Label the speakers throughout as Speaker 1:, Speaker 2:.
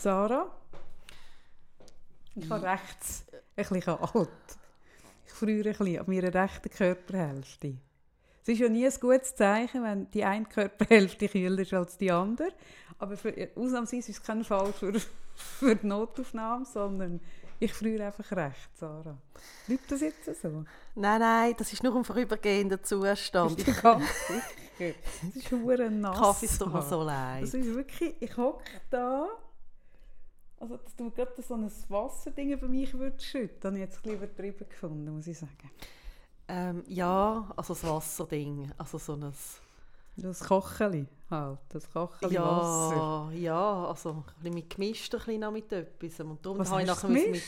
Speaker 1: Sarah? Ich habe rechts ein bisschen alt. Ich früher ein bisschen an meiner rechten Körperhälfte. Es ist ja nie ein gutes Zeichen, wenn die eine Körperhälfte kühler ist als die andere. Aber für, ausnahmsweise ist es kein Fall für, für die Notaufnahme, sondern ich früher einfach recht, Sarah. Bleibt das jetzt so?
Speaker 2: Nein, nein, das ist nur ein vorübergehender Zustand.
Speaker 1: Ist ich ganz sicher. Es ist hure nass.
Speaker 2: Kaffee ist doch so leid.
Speaker 1: Das ist wirklich, ich hocke da, also dass du gerade so ein Wasserding über mich würdest schütten, habe ich jetzt ein bisschen übertrieben gefunden, muss ich sagen.
Speaker 2: Ähm, ja, also das Wasserding, also so ein...
Speaker 1: Das Kocheli halt, das Kocheli
Speaker 2: ja,
Speaker 1: Wasser.
Speaker 2: Ja, also ein bisschen mit gemischt, ein bisschen mit etwas. Und darum
Speaker 1: Was
Speaker 2: habe ich nachher mit...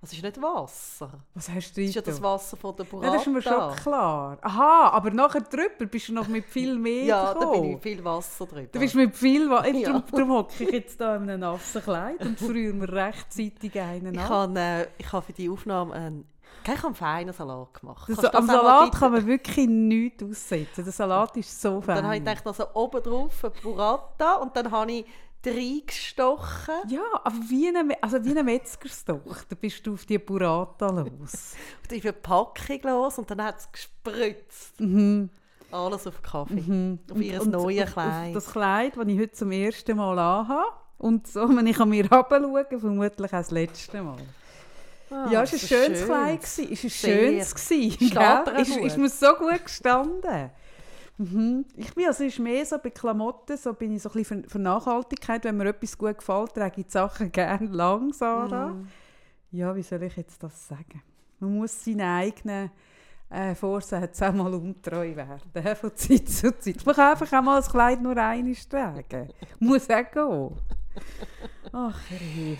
Speaker 2: Also es ist nicht Wasser.
Speaker 1: Was hast du
Speaker 2: Es ist ja
Speaker 1: da?
Speaker 2: das Wasser von der
Speaker 1: Ja,
Speaker 2: Burrata.
Speaker 1: das ist mir schon klar. Aha, aber nachher drüber bist du noch mit viel mehr
Speaker 2: Ja, da bin
Speaker 1: gekommen.
Speaker 2: ich viel Wasser drüber.
Speaker 1: Du bist mit viel Wa-
Speaker 2: Ja.
Speaker 1: Darum, darum hocke ich jetzt da in einem nassen Kleid und früher mir rechtzeitig einen
Speaker 2: ich
Speaker 1: ab.
Speaker 2: habe, äh, ich habe für die Aufnahme einen, ich habe einen feinen Salat gemacht.
Speaker 1: Das, am
Speaker 2: das
Speaker 1: Salat kann man wirklich nichts aussetzen. Der Salat ist so
Speaker 2: Und dann habe ich
Speaker 1: fein.
Speaker 2: gedacht, also oben drauf eine Burrata und dann habe ich reingestochen.
Speaker 1: Ja, aber wie eine, also wie eine Metzgerstochter bist du auf die Burrata los.
Speaker 2: auf die Verpackung los und dann hat es gespritzt.
Speaker 1: Mhm.
Speaker 2: Alles auf Kaffee. Auf
Speaker 1: Und-
Speaker 2: ihr neues
Speaker 1: auf-
Speaker 2: Kleid.
Speaker 1: Auf das Kleid, das ich heute zum ersten Mal anhabe. Und so, wenn ich an mir herabschaue, vermutlich auch das letzte Mal.
Speaker 2: Ah,
Speaker 1: ja, es war ein schönes
Speaker 2: schön.
Speaker 1: Kleid. Es war ein schönes. gewesen,
Speaker 2: dir
Speaker 1: Ist, ist mir so gut gestanden. Mhm. Ich bin also ist mehr so bei Klamotten, so bin ich so ein bisschen für, für Nachhaltigkeit. Wenn mir etwas gut gefällt, trage ich die Sachen gerne lang, Sarah.
Speaker 2: Mhm.
Speaker 1: Ja, wie soll ich jetzt das sagen? Man muss seinen eigenen äh, Vorsätzen auch mal untreu werden, von Zeit zu Zeit. Man kann einfach auch mal das Kleid nur einmal tragen. Muss auch gehen. Ach,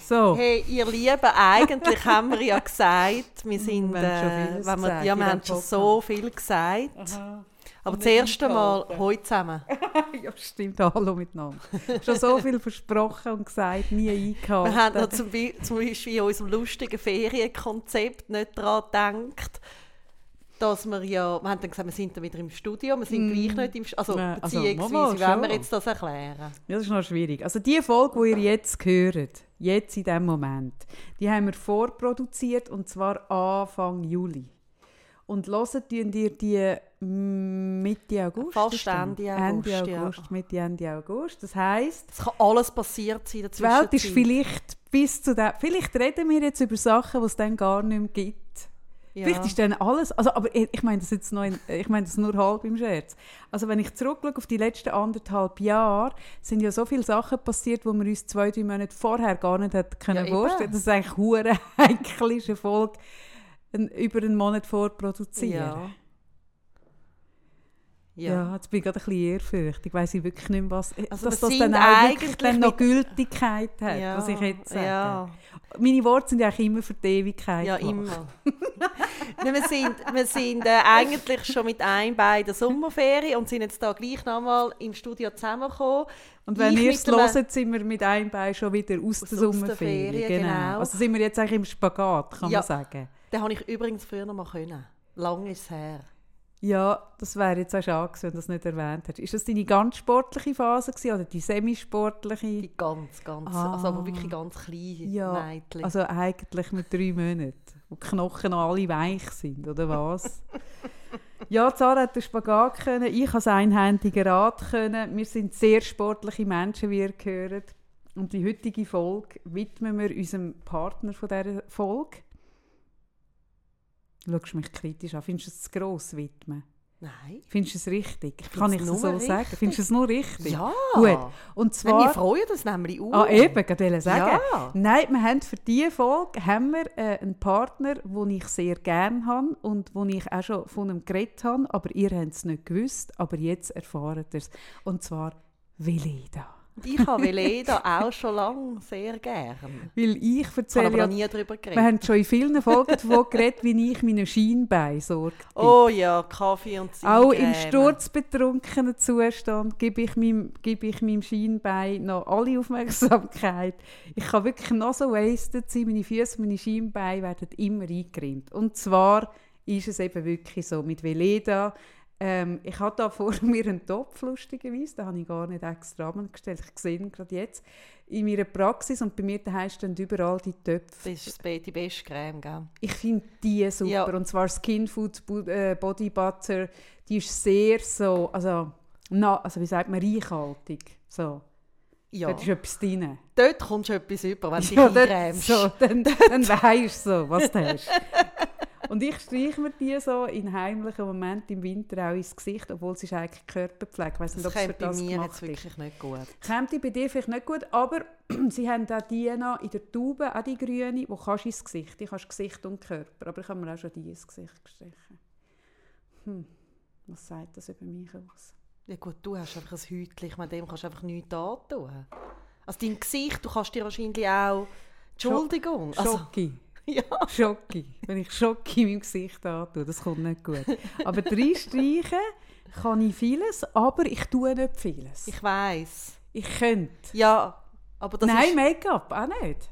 Speaker 1: so.
Speaker 2: Hey, ihr Lieben, eigentlich haben wir ja gesagt, wir sind,
Speaker 1: Wir schon
Speaker 2: äh, wenn wir, ja, wir haben schon so viel gesagt.
Speaker 1: Aha.
Speaker 2: Aber das erste Mal heute zusammen.
Speaker 1: ja, stimmt. Hallo miteinander. Schon so viel versprochen und gesagt, nie eingehalten.
Speaker 2: Wir haben noch zum, Be zum Beispiel in unserem lustigen Ferienkonzept nicht daran gedacht, dass wir ja, wir haben dann gesagt, wir sind dann wieder im Studio, wir sind gleich nicht im Studio, also
Speaker 1: Ja, also,
Speaker 2: beziehungsweise, wie wollen wir jetzt das erklären?
Speaker 1: Ja, das ist noch schwierig. Also die Folge, die ihr jetzt hört, jetzt in diesem Moment, die haben wir vorproduziert und zwar Anfang Juli. Und hören tun ihr die Mitte August?
Speaker 2: Fast? Ende August,
Speaker 1: Ende
Speaker 2: ja.
Speaker 1: August, Mitte, Ende August. Das heisst,
Speaker 2: Es kann alles passiert sein
Speaker 1: die Welt ist vielleicht bis zu dem... Vielleicht reden wir jetzt über Sachen, die es dann gar nicht mehr gibt.
Speaker 2: Ja.
Speaker 1: Vielleicht ist dann alles, also, aber ich meine das jetzt noch in, ich meine das nur halb im Scherz. Also wenn ich zurückschaue auf die letzten anderthalb Jahre, sind ja so viele Sachen passiert, wo wir uns zwei, drei Monate vorher gar nicht hätten können
Speaker 2: Ja,
Speaker 1: vorstellen. Das ist eigentlich hure eine Folge ein, über einen Monat vorproduzieren.
Speaker 2: Ja.
Speaker 1: Ja.
Speaker 2: Ja.
Speaker 1: jetzt bin ich gerade ein bisschen ehrfürchtig. Ich weiss wirklich nicht mehr, was,
Speaker 2: Also
Speaker 1: dass das dann
Speaker 2: sind
Speaker 1: auch wirklich
Speaker 2: eigentlich
Speaker 1: dann noch Gültigkeit hat,
Speaker 2: ja.
Speaker 1: was ich jetzt sage.
Speaker 2: Ja,
Speaker 1: Meine Worte sind ja eigentlich immer für die Ewigkeit.
Speaker 2: ja
Speaker 1: gemacht.
Speaker 2: immer. Nein, wir sind, wir sind äh, eigentlich schon mit ein bei der Sommerferien und sind jetzt da gleich nochmal im Studio zusammengekommen.
Speaker 1: Und wenn
Speaker 2: Ich
Speaker 1: ihr es
Speaker 2: einem-
Speaker 1: hört, sind wir mit einem Bein schon wieder aus,
Speaker 2: Aus-
Speaker 1: der
Speaker 2: aus der
Speaker 1: Sommerferien.
Speaker 2: Ferien,
Speaker 1: genau.
Speaker 2: genau.
Speaker 1: Also sind wir jetzt eigentlich im Spagat, kann man sagen.
Speaker 2: Den habe ich übrigens früher noch mal können. Lang ist es her.
Speaker 1: Ja, das wäre jetzt auch schade wenn du das nicht erwähnt hättest. Ist das deine ganz sportliche Phase gewesen, oder die semisportliche?
Speaker 2: Die ganz, ganz,
Speaker 1: Ah.
Speaker 2: also aber wirklich ganz klein
Speaker 1: Ja,
Speaker 2: Mädchen.
Speaker 1: also eigentlich mit drei Monaten, wo die Knochen noch alle weich sind, oder was? ja, Zara hat den Spagat können, ich habe das einhändige Rad können. Wir sind sehr sportliche Menschen, wie ihr gehört. Und die heutige Folge widmen wir unserem Partner von dieser Folge. Du schaust mich kritisch an. Findest du es zu gross widmen?
Speaker 2: Nein.
Speaker 1: Findest du es richtig?
Speaker 2: Ich
Speaker 1: Kann ich es so
Speaker 2: nur
Speaker 1: sagen?
Speaker 2: richtig.
Speaker 1: Findest du es nur richtig?
Speaker 2: Ja.
Speaker 1: Gut. Und
Speaker 2: Wenn wir
Speaker 1: zwar...
Speaker 2: freuen uns nämlich auch.
Speaker 1: Ah, eben, ich wollte sagen.
Speaker 2: Ja.
Speaker 1: Nein, wir haben für diese Folge haben wir, äh, einen Partner, den ich sehr gerne habe und wo ich auch schon von ihm geredet habe, aber ihr habt es nicht gewusst, aber jetzt erfahrt ihr es. Und zwar Veleda.
Speaker 2: Ich habe Veleda auch schon lange sehr gern.
Speaker 1: Weil ich
Speaker 2: Ich habe
Speaker 1: erzähle
Speaker 2: aber
Speaker 1: ja,
Speaker 2: noch nie darüber
Speaker 1: wir
Speaker 2: geredet.
Speaker 1: haben schon in vielen Folgen davon geredet, wie ich meinen Schienbein sorge.
Speaker 2: Oh ja, Kaffee und
Speaker 1: Auch im sturzbetrunkenen Zustand gebe ich, meinem, gebe ich meinem Schienbein noch alle Aufmerksamkeit. Ich kann wirklich noch so wasted sein. Meine Füße, meine Schienbeine werden immer eingecremt. Und zwar ist es eben wirklich so, mit Veleda Ähm, ich habe da vor mir einen Topf, lustigerweise, den habe ich gar nicht extra gestellt. Ich sehe ihn gerade jetzt in meiner Praxis und bei mir daheim stehen überall die Töpfe.
Speaker 2: Das ist die beste Creme, gell?
Speaker 1: Ich finde die super.
Speaker 2: Ja.
Speaker 1: Und zwar Skin Foods Bu- äh, Body Butter. Die ist sehr so, also, na, also wie sagt man, reichhaltig. So,
Speaker 2: Ja.
Speaker 1: da ist etwas drin.
Speaker 2: Dort kommst du etwas über, wenn du dich
Speaker 1: Ja, dort, so, dann, dann weisst du so, was du hast. Und ich streiche mir die so in heimlichen Momenten im Winter auch ins Gesicht, obwohl es ist eigentlich Körperpflege. Ich weiss nicht,
Speaker 2: Das kommt bei mir jetzt wirklich nicht gut.
Speaker 1: Kommt die bei dir vielleicht nicht gut, aber sie haben auch die noch in der Tube, auch die grüne, die kannst du ins Gesicht. Die kannst du Gesicht und Körper, aber ich habe mir auch schon die ins Gesicht gestrichen. Hm, was sagt das über mich aus?
Speaker 2: Ja gut, du hast einfach ein Häutchen, ich meine, dem kannst du einfach nichts antun. Also dein Gesicht, du kannst dir wahrscheinlich auch... Entschuldigung. Also,
Speaker 1: Schocki.
Speaker 2: ja.
Speaker 1: Schocki. Wenn ich Schocki in meinem Gesicht antue, das kommt nicht gut. Aber drei Streichen kann ich vieles, aber ich tue nicht vieles. Ich,
Speaker 2: Ich weiß.
Speaker 1: könnte.
Speaker 2: Ja, aber das
Speaker 1: Nein,
Speaker 2: ist...
Speaker 1: Make-up auch nicht.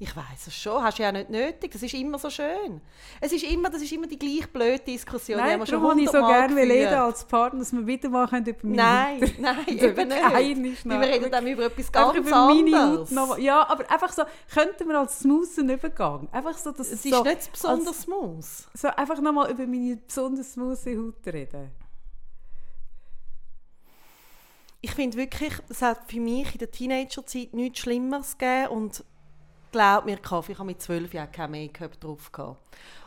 Speaker 2: Ich weiß es schon, hast du ja nicht nötig. Das ist immer so schön. Es ist immer, das ist immer die gleich blöde Diskussion. die
Speaker 1: Nein,
Speaker 2: schon
Speaker 1: darum habe ich so gerne
Speaker 2: geführt.
Speaker 1: als Partner, dass wir wieder mal können über meine
Speaker 2: Nein,
Speaker 1: Haut
Speaker 2: nein,
Speaker 1: reden.
Speaker 2: eben nicht. Weil
Speaker 1: Schnapp.
Speaker 2: wir reden dann über etwas ganz
Speaker 1: über meine
Speaker 2: anderes.
Speaker 1: noch, Ja, aber einfach so, könnten wir als smoothen Übergang. Einfach so, dass
Speaker 2: Es
Speaker 1: so,
Speaker 2: ist nicht besonders
Speaker 1: als-
Speaker 2: smooth.
Speaker 1: so einfach nochmal über meine besonders smooth Haut reden.
Speaker 2: Ich finde wirklich, es hat für mich in der Teenagerzeit nichts Schlimmeres gegeben und glaub mir, Kaffee, ich habe mit zwölf Jahren kein Make-up drauf gehabt.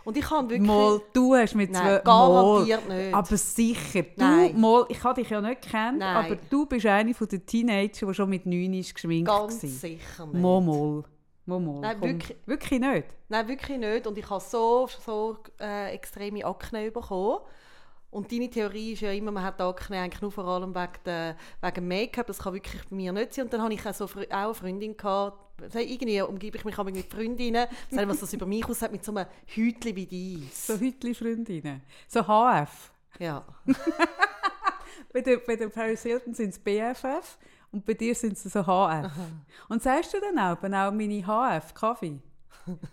Speaker 2: Und ich habe wirklich...
Speaker 1: Mal, du hast mit zwölf...
Speaker 2: garantiert
Speaker 1: Mal.
Speaker 2: nicht.
Speaker 1: Aber sicher. Du,
Speaker 2: Nein.
Speaker 1: mal, ich habe dich ja nicht
Speaker 2: Nein.
Speaker 1: aber du bist eine von den Teenager, die schon mit neun ist geschminkt
Speaker 2: Ganz
Speaker 1: war.
Speaker 2: sicher nicht.
Speaker 1: Mal, mal. Mal, mal.
Speaker 2: Nein,
Speaker 1: Komm.
Speaker 2: wirklich.
Speaker 1: Wirklich nicht?
Speaker 2: Nein, wirklich nicht. Und ich habe so, so äh, extreme Akne bekommen. Und deine Theorie ist ja immer, man hat Akne eigentlich nur vor allem wegen, der, wegen Make-up. Das kann wirklich bei mir nicht sein. Und dann hatte ich auch, so, auch eine Freundin. Gehabt, also irgendwie umgebe ich mich aber mit Freundinnen, sagen, was das über mich aussieht, mit so einem Häutchen wie dies.
Speaker 1: So Hütli-Freundinnen. So HF.
Speaker 2: Ja.
Speaker 1: Bei der, bei der Paris Hilton sind es BFF und bei dir sind es so HF. Und sagst du dann auch, auch meine HF, Kaffee?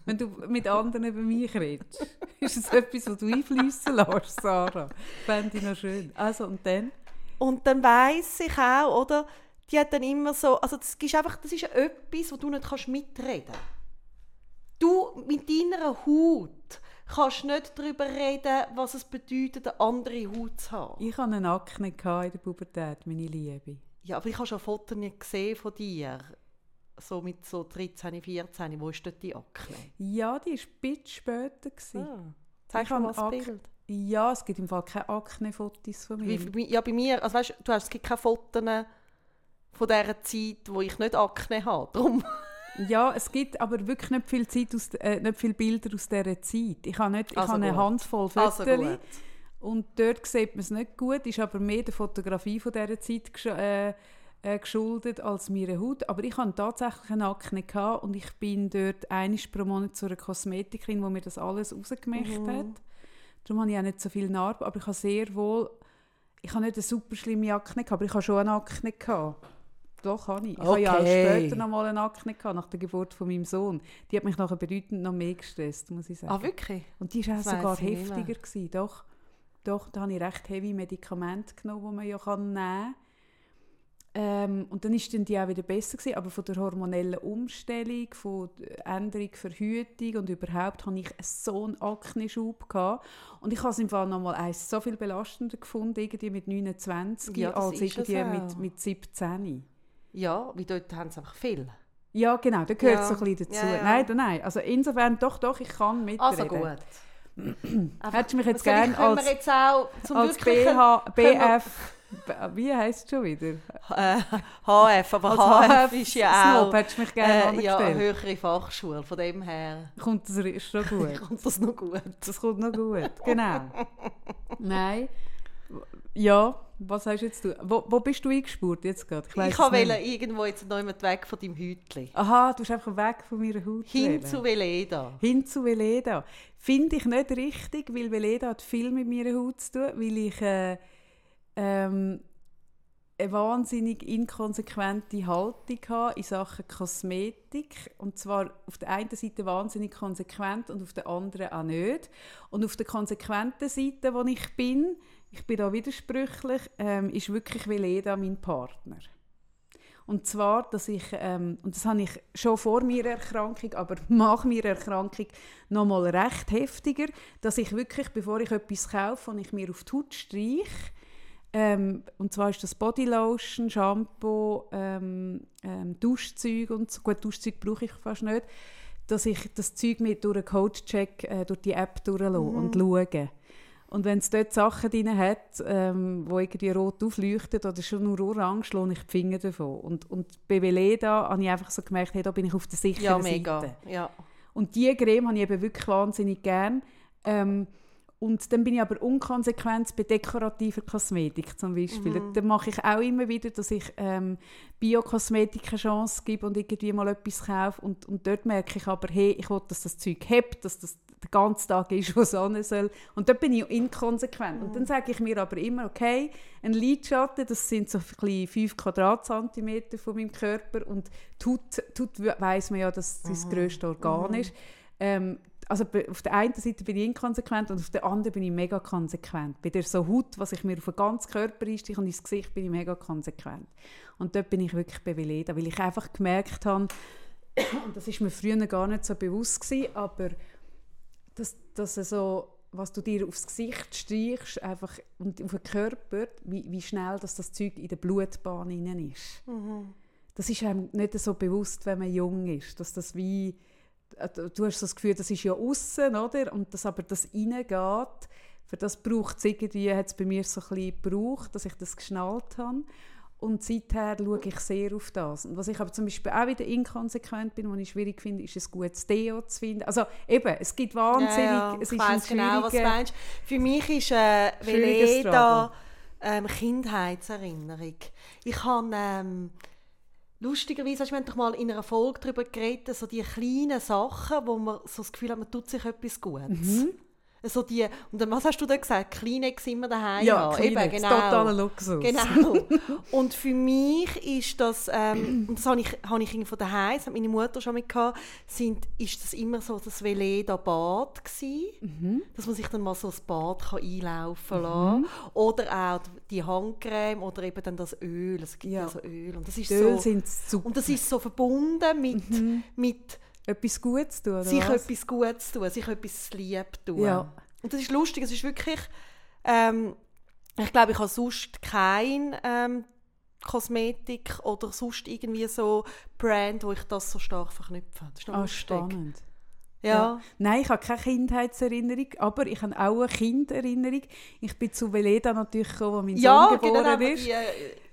Speaker 1: Wenn du mit anderen über mich redest. Ist es etwas, was du einfließen lässt, Sarah? Fände ich noch schön. Also, und dann?
Speaker 2: Und dann weiss ich auch, oder? Die hat dann immer so, also das ist einfach, das ist etwas, wo du nicht kannst mitreden kannst. Du mit deiner Haut kannst nicht darüber reden, was es bedeutet, eine andere Haut zu haben.
Speaker 1: Ich hatte eine Akne in der Pubertät, meine Liebe.
Speaker 2: Ja, aber ich habe schon Fotos gesehen von dir. So mit so 13, 14. Wo ist dort die Akne?
Speaker 1: Ja, die war ein bisschen später.
Speaker 2: Ah. Zeig mal das Bild.
Speaker 1: Ja, es gibt im Fall keine Akne-Fotos von mir.
Speaker 2: Wie, ja, bei mir, also weißt, du hast, es gibt keine Fotos von dieser Zeit, wo ich nicht Akne habe. Darum.
Speaker 1: Ja, es gibt aber wirklich nicht viel, Zeit aus, äh, nicht viele Bilder aus dieser Zeit. Ich habe, nicht, ich
Speaker 2: Also
Speaker 1: habe eine. Handvoll
Speaker 2: Also
Speaker 1: Fotos
Speaker 2: gut.
Speaker 1: und dort sieht man es nicht gut, ist aber mehr der Fotografie von dieser Zeit gesch äh, äh, geschuldet als meiner Haut. Aber ich hatte tatsächlich eine Akne gehabt und ich bin dort einmal pro Monat zu einer Kosmetikerin, die mir das alles rausgemacht
Speaker 2: Mhm.
Speaker 1: hat. Darum habe ich auch nicht so viel Narben, aber ich habe sehr wohl, ich habe nicht eine super schlimme Akne gehabt, aber ich habe schon eine Akne gehabt. Doch, habe ich. Ich habe ja auch
Speaker 2: Okay.
Speaker 1: später noch mal eine Akne gehabt, nach der Geburt von meinem Sohn. Die hat mich nachher bedeutend noch mehr gestresst, muss ich sagen.
Speaker 2: Ah, wirklich?
Speaker 1: Und die war auch
Speaker 2: Das
Speaker 1: sogar heftiger. Gewesen. Doch, doch, da habe ich recht heavy Medikamente genommen, die man ja kann nehmen kann. Ähm, und dann ist dann die auch wieder besser gewesen, aber von der hormonellen Umstellung, von der Änderung Verhütung und überhaupt hatte ich so einen Akne-Schub gehabt. Und ich habe es im Fall nochmal eins so viel belastender gefunden, irgendwie mit 29,
Speaker 2: Ja,
Speaker 1: als irgendwie mit, mit 17.
Speaker 2: Ja, weil dort haben sie einfach viel.
Speaker 1: Ja, genau, da gehört
Speaker 2: Ja.
Speaker 1: so ein bisschen dazu.
Speaker 2: Ja, ja.
Speaker 1: Nein, nein, also insofern doch, doch, ich kann mitreden.
Speaker 2: Also gut.
Speaker 1: Hättest du mich jetzt
Speaker 2: Soll ich-
Speaker 1: gern
Speaker 2: können
Speaker 1: als-
Speaker 2: jetzt auch zum
Speaker 1: als BH, BF, wie heisst es schon wieder?
Speaker 2: äh, HF, aber
Speaker 1: Als
Speaker 2: HF, ist ja
Speaker 1: Snob
Speaker 2: auch
Speaker 1: hättest du mich gerne
Speaker 2: äh, ja, höhere Fachschule. Von dem her
Speaker 1: Kommt das ist schon gut.
Speaker 2: kommt das noch gut.
Speaker 1: Das kommt noch gut, genau. Nein. Ja, was hast jetzt du? Wo, wo bist du eingespurt jetzt gerade?
Speaker 2: Ich, ich wollte irgendwo jetzt noch jemand weg von deinem Hütli.
Speaker 1: Aha, du bist einfach weg von meiner Haut.
Speaker 2: Hin zu Veleda.
Speaker 1: Hin zu Veleda. Finde ich nicht richtig, weil Veleda hat viel mit meiner Haut zu tun, weil ich äh, ähm, eine wahnsinnig inkonsequente Haltung habe in Sachen Kosmetik. Und zwar auf der einen Seite wahnsinnig konsequent und auf der anderen auch nicht. Und auf der konsequenten Seite, wo ich bin, ich bin da widersprüchlich, ähm, ist wirklich Veleda mein Partner. Und zwar, dass ich, ähm, und das habe ich schon vor meiner Erkrankung, aber nach meiner Erkrankung noch mal recht heftiger, dass ich wirklich, bevor ich etwas kaufe und ich mir auf die Haut streiche, ähm, und zwar ist das Bodylotion, Shampoo, ähm, ähm, Duschzeug und so. Gut, Duschzeug brauche ich fast nicht. Dass ich das Zeug mit durch einen Codecheck äh, durch die App durchlasse mhm. und schaue. Und wenn es dort Sachen drin hat, ähm, wo irgendwie rot aufleuchten oder schon nur orange, lohne ich die Finger davon. Und, und bei Veleda habe ich einfach so gemerkt, hey, da bin ich auf der sicheren
Speaker 2: ja, mega.
Speaker 1: Seite.
Speaker 2: Ja.
Speaker 1: Und diese Creme habe ich eben wirklich wahnsinnig gern. Ähm, und dann bin ich aber unkonsequent bei dekorativer Kosmetik zum Beispiel. Mhm. Dann mache ich auch immer wieder, dass ich ähm, Biokosmetik eine Chance gebe und irgendwie mal etwas kaufe. Und, und dort merke ich aber, hey, ich will, dass das Zeug hebt, dass das den ganzen Tag ist, was sein soll. Und dort bin ich inkonsequent. Mhm. Und dann sage ich mir aber immer, okay, ein Lidschatten, das sind so ein 5 Quadratzentimeter von meinem Körper und tut, tut weiss man ja, dass das, das mhm. grösste Organ mhm. ist. Ähm, also auf der einen Seite bin ich inkonsequent und auf der anderen bin ich mega konsequent. Bei der so Haut, was ich mir auf den ganzen Körper einstreiche und ins Gesicht, bin ich mega konsequent. Und dort bin ich wirklich Veleda, weil ich einfach gemerkt habe, und das ist mir früher gar nicht so bewusst gewesen, aber dass, dass so, was du dir aufs Gesicht streichst einfach, und auf den Körper, wie, wie schnell dass das Zeug in der Blutbahn ist. Mhm. Das ist einem nicht so bewusst, wenn man jung ist, dass das wie du hast das Gefühl, das ist ja außen, oder? Und dass aber das reingeht, für das braucht es irgendwie, hat es bei mir so ein bisschen gebraucht, dass ich das geschnallt habe. Und seither schaue ich sehr auf das. Und was ich aber zum Beispiel auch wieder inkonsequent bin, was ich schwierig finde, ist ein gutes Deo zu finden. Also eben, es gibt wahnsinnig, ja, ja.
Speaker 2: es ich ist weiss genau, was du meinst. Für mich ist äh, Veleda ähm, Kindheitserinnerung. Ich habe ähm, Lustigerweise hast du doch mal in einer Folge darüber geredet, so die kleinen Sachen, wo man so das Gefühl hat, man tut sich etwas Gutes. Mhm. So die, und dann, was hast du da gesagt? Kleenex immer daheim
Speaker 1: ja. Kleenex,
Speaker 2: Eben, genau.
Speaker 1: totaler Luxus.
Speaker 2: Genau. und für mich ist das, ähm, und das habe ich, habe ich von daheim, das hat meine Mutter schon mit gehabt, sind, ist das immer so das Veleda Bad gewesen, mhm. dass man sich dann mal so das Bad kann einlaufen lassen mhm. Oder auch die Handcreme oder eben dann das Öl. Es gibt ja, so Öl. Und das ist
Speaker 1: Öl
Speaker 2: so. Und das ist so verbunden mit, mhm. mit
Speaker 1: etwas Gutes tun, oder
Speaker 2: Sich
Speaker 1: was?
Speaker 2: etwas Gutes tun, sich etwas lieb tun.
Speaker 1: Ja.
Speaker 2: Und das ist lustig, es ist wirklich... Ähm, ich glaube, ich habe sonst kein ähm, Kosmetik oder sonst irgendwie so Brand, wo ich das so stark verknüpfe. Das ist noch
Speaker 1: ah, spannend.
Speaker 2: Ja. ja.
Speaker 1: Nein, ich habe keine Kindheitserinnerung, aber ich habe auch eine Kinderinnerung. Ich bin zu Veleda natürlich gekommen, wo mein
Speaker 2: ja,
Speaker 1: Sohn
Speaker 2: geboren
Speaker 1: genau, ist.
Speaker 2: Die, äh,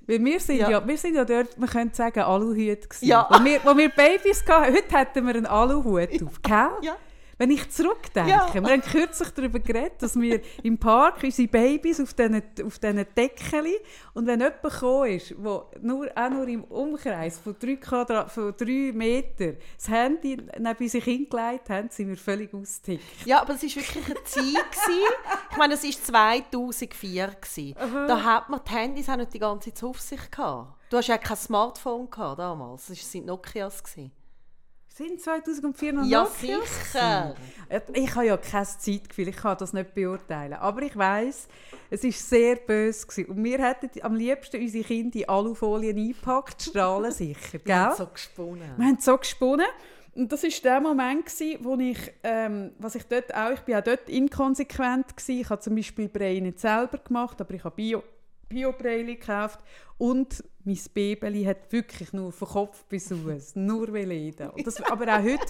Speaker 1: weil wir sind ja. ja. wir sind ja dort, man könnte sagen, Aluhut gewesen.
Speaker 2: Ja.
Speaker 1: Wo wir, wo wir Babys hatten, heute hätten wir einen Aluhut auf, gell?
Speaker 2: Ja.
Speaker 1: Wenn ich zurückdenke, ja. wir haben kürzlich darüber geredet, dass wir im Park unsere Babys auf diesen, auf diesen Deckchen und wenn jemand gekommen ist, wo nur, auch nur im Umkreis von drei, Quadrat, von drei Metern das Handy neben sich hingelegt haben, sind wir völlig ausgetickt.
Speaker 2: Ja, aber es war wirklich eine Zeit. ich meine, es war 2004. Da hat man die Handys auch nicht die ganze Zeit auf sich gehabt. Du hast ja kein Smartphone gehabt damals. Es waren Nokias. Gewesen.
Speaker 1: Sind 2004 noch
Speaker 2: Ja, sicher.
Speaker 1: Ich habe ja kein Zeitgefühl, ich kann das nicht beurteilen. Aber ich weiß, es war sehr böse. Gewesen. Und wir hätten am liebsten unsere Kinder in Alufolien eingepackt, strahlen sicher.
Speaker 2: Wir haben so gesponnen.
Speaker 1: Wir haben so gesponnen. Und das war der Moment, wo ich, ähm, was ich dort auch, ich bin auch dort inkonsequent gewesen. Ich habe zum Beispiel Brei nicht selber gemacht, aber ich habe Bio, bio gekauft und mein Baby hat wirklich nur von Kopf bis Fuß, nur Veleda. Das, aber auch heute,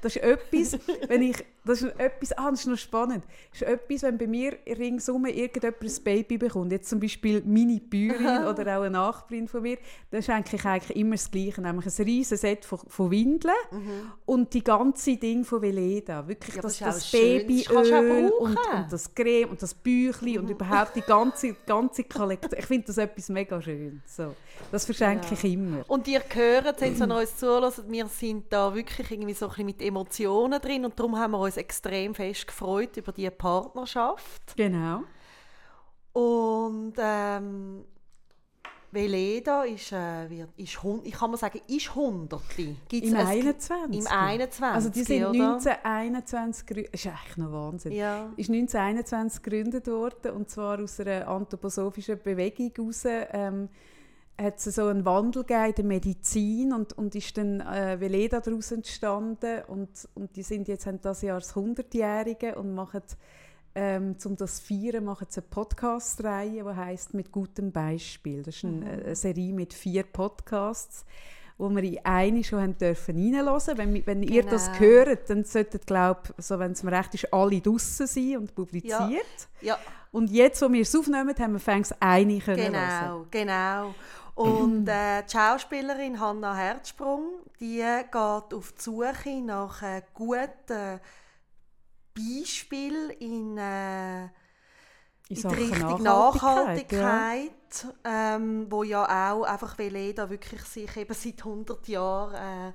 Speaker 1: das ist etwas, wenn ich, das ist etwas, ah, das ist noch spannend, das ist etwas, wenn bei mir ringsum irgendjemand ein Baby bekommt, jetzt zum Beispiel meine Bäuerin oder auch eine Nachbarin von mir, das ist eigentlich, eigentlich immer das Gleiche, nämlich ein riesiges Set von, von Windeln mhm. und die ganze Ding von Veleda, wirklich
Speaker 2: ja,
Speaker 1: das,
Speaker 2: das,
Speaker 1: das Babyöl und, und, das Creme und das Büchli mhm. und überhaupt die ganze, ganze Kollektion, ich finde das etwas mega schön. So. Das verschenke ja. ich immer.
Speaker 2: Und ihr hört, wenn ihr uns zuhört, wir sind da wirklich irgendwie so ein bisschen mit Emotionen drin und darum haben wir uns extrem fest gefreut über diese Partnerschaft.
Speaker 1: Genau.
Speaker 2: Und ähm, Veleda ist, äh, wird, ist, ich kann mal sagen, ist Hunderte.
Speaker 1: Gibt's Im 21.
Speaker 2: Im 21.
Speaker 1: Also die sind 1921 gegründet. Das ist eigentlich noch Wahnsinn.
Speaker 2: Ja.
Speaker 1: Ist 1921 gegründet worden und zwar aus einer anthroposophischen Bewegung heraus. Ähm, hat es so einen Wandel in der Medizin und, und ist dann äh, Veleda daraus entstanden und, und die sind jetzt haben das Jahr das 100-Jährige und machen ähm, um das feiern, machen sie eine Podcast-Reihe, die heißt «Mit gutem Beispiel». Das ist eine, mhm. eine Serie mit vier Podcasts, wo wir in eine schon haben dürfen reinhören. Wenn, wenn genau. ihr das hört, dann sollten, glaube so, wenn es mir recht ist, alle draußen sein und publiziert.
Speaker 2: Ja. ja.
Speaker 1: Und jetzt, wo wir es aufnehmen, haben wir fängst eine können
Speaker 2: Genau, hören. genau. Und äh, die Schauspielerin Hanna Herzsprung, die geht auf die Suche nach äh, guten Beispielen in, äh, in, in die Richtung Nachhaltigkeit, Nachhaltigkeit ja. Ähm, wo ja auch einfach Veleda wirklich sich eben seit 100 Jahren äh,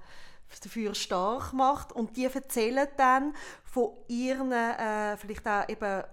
Speaker 2: dafür stark macht und die erzählen dann von ihren äh, vielleicht auch eben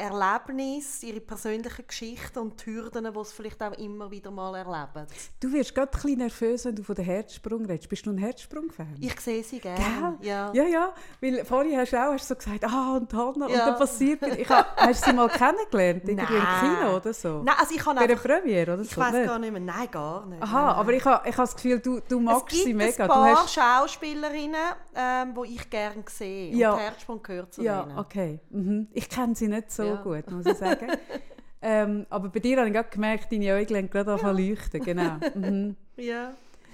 Speaker 2: Erlebnis, ihre persönlichen Geschichten und die Hürden, die sie vielleicht auch immer wieder mal erleben.
Speaker 1: Du wirst gerade ein bisschen nervös, wenn du von der Herzsprung redest. Bist du ein Herzsprung-Fan?
Speaker 2: Ich sehe sie gerne.
Speaker 1: Ja. ja, ja. Weil vorhin hast du auch hast so gesagt, ah, und Hanna, ja. und dann passiert ich hab, Hast du sie mal kennengelernt? Irgendwie im Kino oder so?
Speaker 2: Nein, also ich habe
Speaker 1: Bei der Premiere oder
Speaker 2: ich
Speaker 1: so?
Speaker 2: Ich weiß gar nicht mehr. Nein, gar nicht.
Speaker 1: Aha, nein. aber ich habe ich ha das Gefühl, du, du magst sie mega.
Speaker 2: Es gibt ein paar Schauspielerinnen, ähm, die ich gerne sehe.
Speaker 1: Ja.
Speaker 2: Und Herzsprung gehört zu
Speaker 1: ja,
Speaker 2: denen.
Speaker 1: Ja, okay. Mhm. Ich kenne sie nicht so ja. Gut, muss ich sagen ähm, aber bei dir habe ich gerade gemerkt, deine Augen haben gerade ja. leuchten. Genau. Mhm.
Speaker 2: Ja.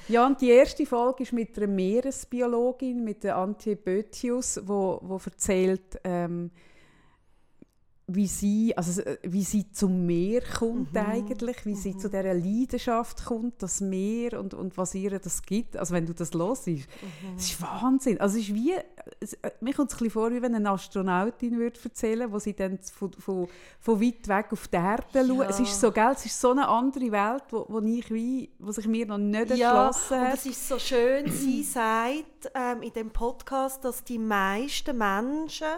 Speaker 1: Ja, und die erste Folge ist mit einer Meeresbiologin, mit der Antje Bötius, wo, wo erzählt, ähm, wie sie, also, äh, wie sie zum Meer kommt mhm. eigentlich, wie mhm. sie zu dieser Leidenschaft kommt, das Meer und, und was ihr das gibt. Also wenn du das hörst, mhm. es ist Wahnsinn. Also es ist wie, es, äh, mir kommt es ein bisschen vor, wie wenn eine Astronautin würde erzählen wo sie dann von, von, von weit weg auf die Erde ja. schaut. Es ist so, gell, es ist so eine andere Welt, wo, wo, ich wie, wo sich mir noch nicht
Speaker 2: ja,
Speaker 1: erschlossen hat.
Speaker 2: und es ist so schön, sie sagt ähm, in dem Podcast, dass die meisten Menschen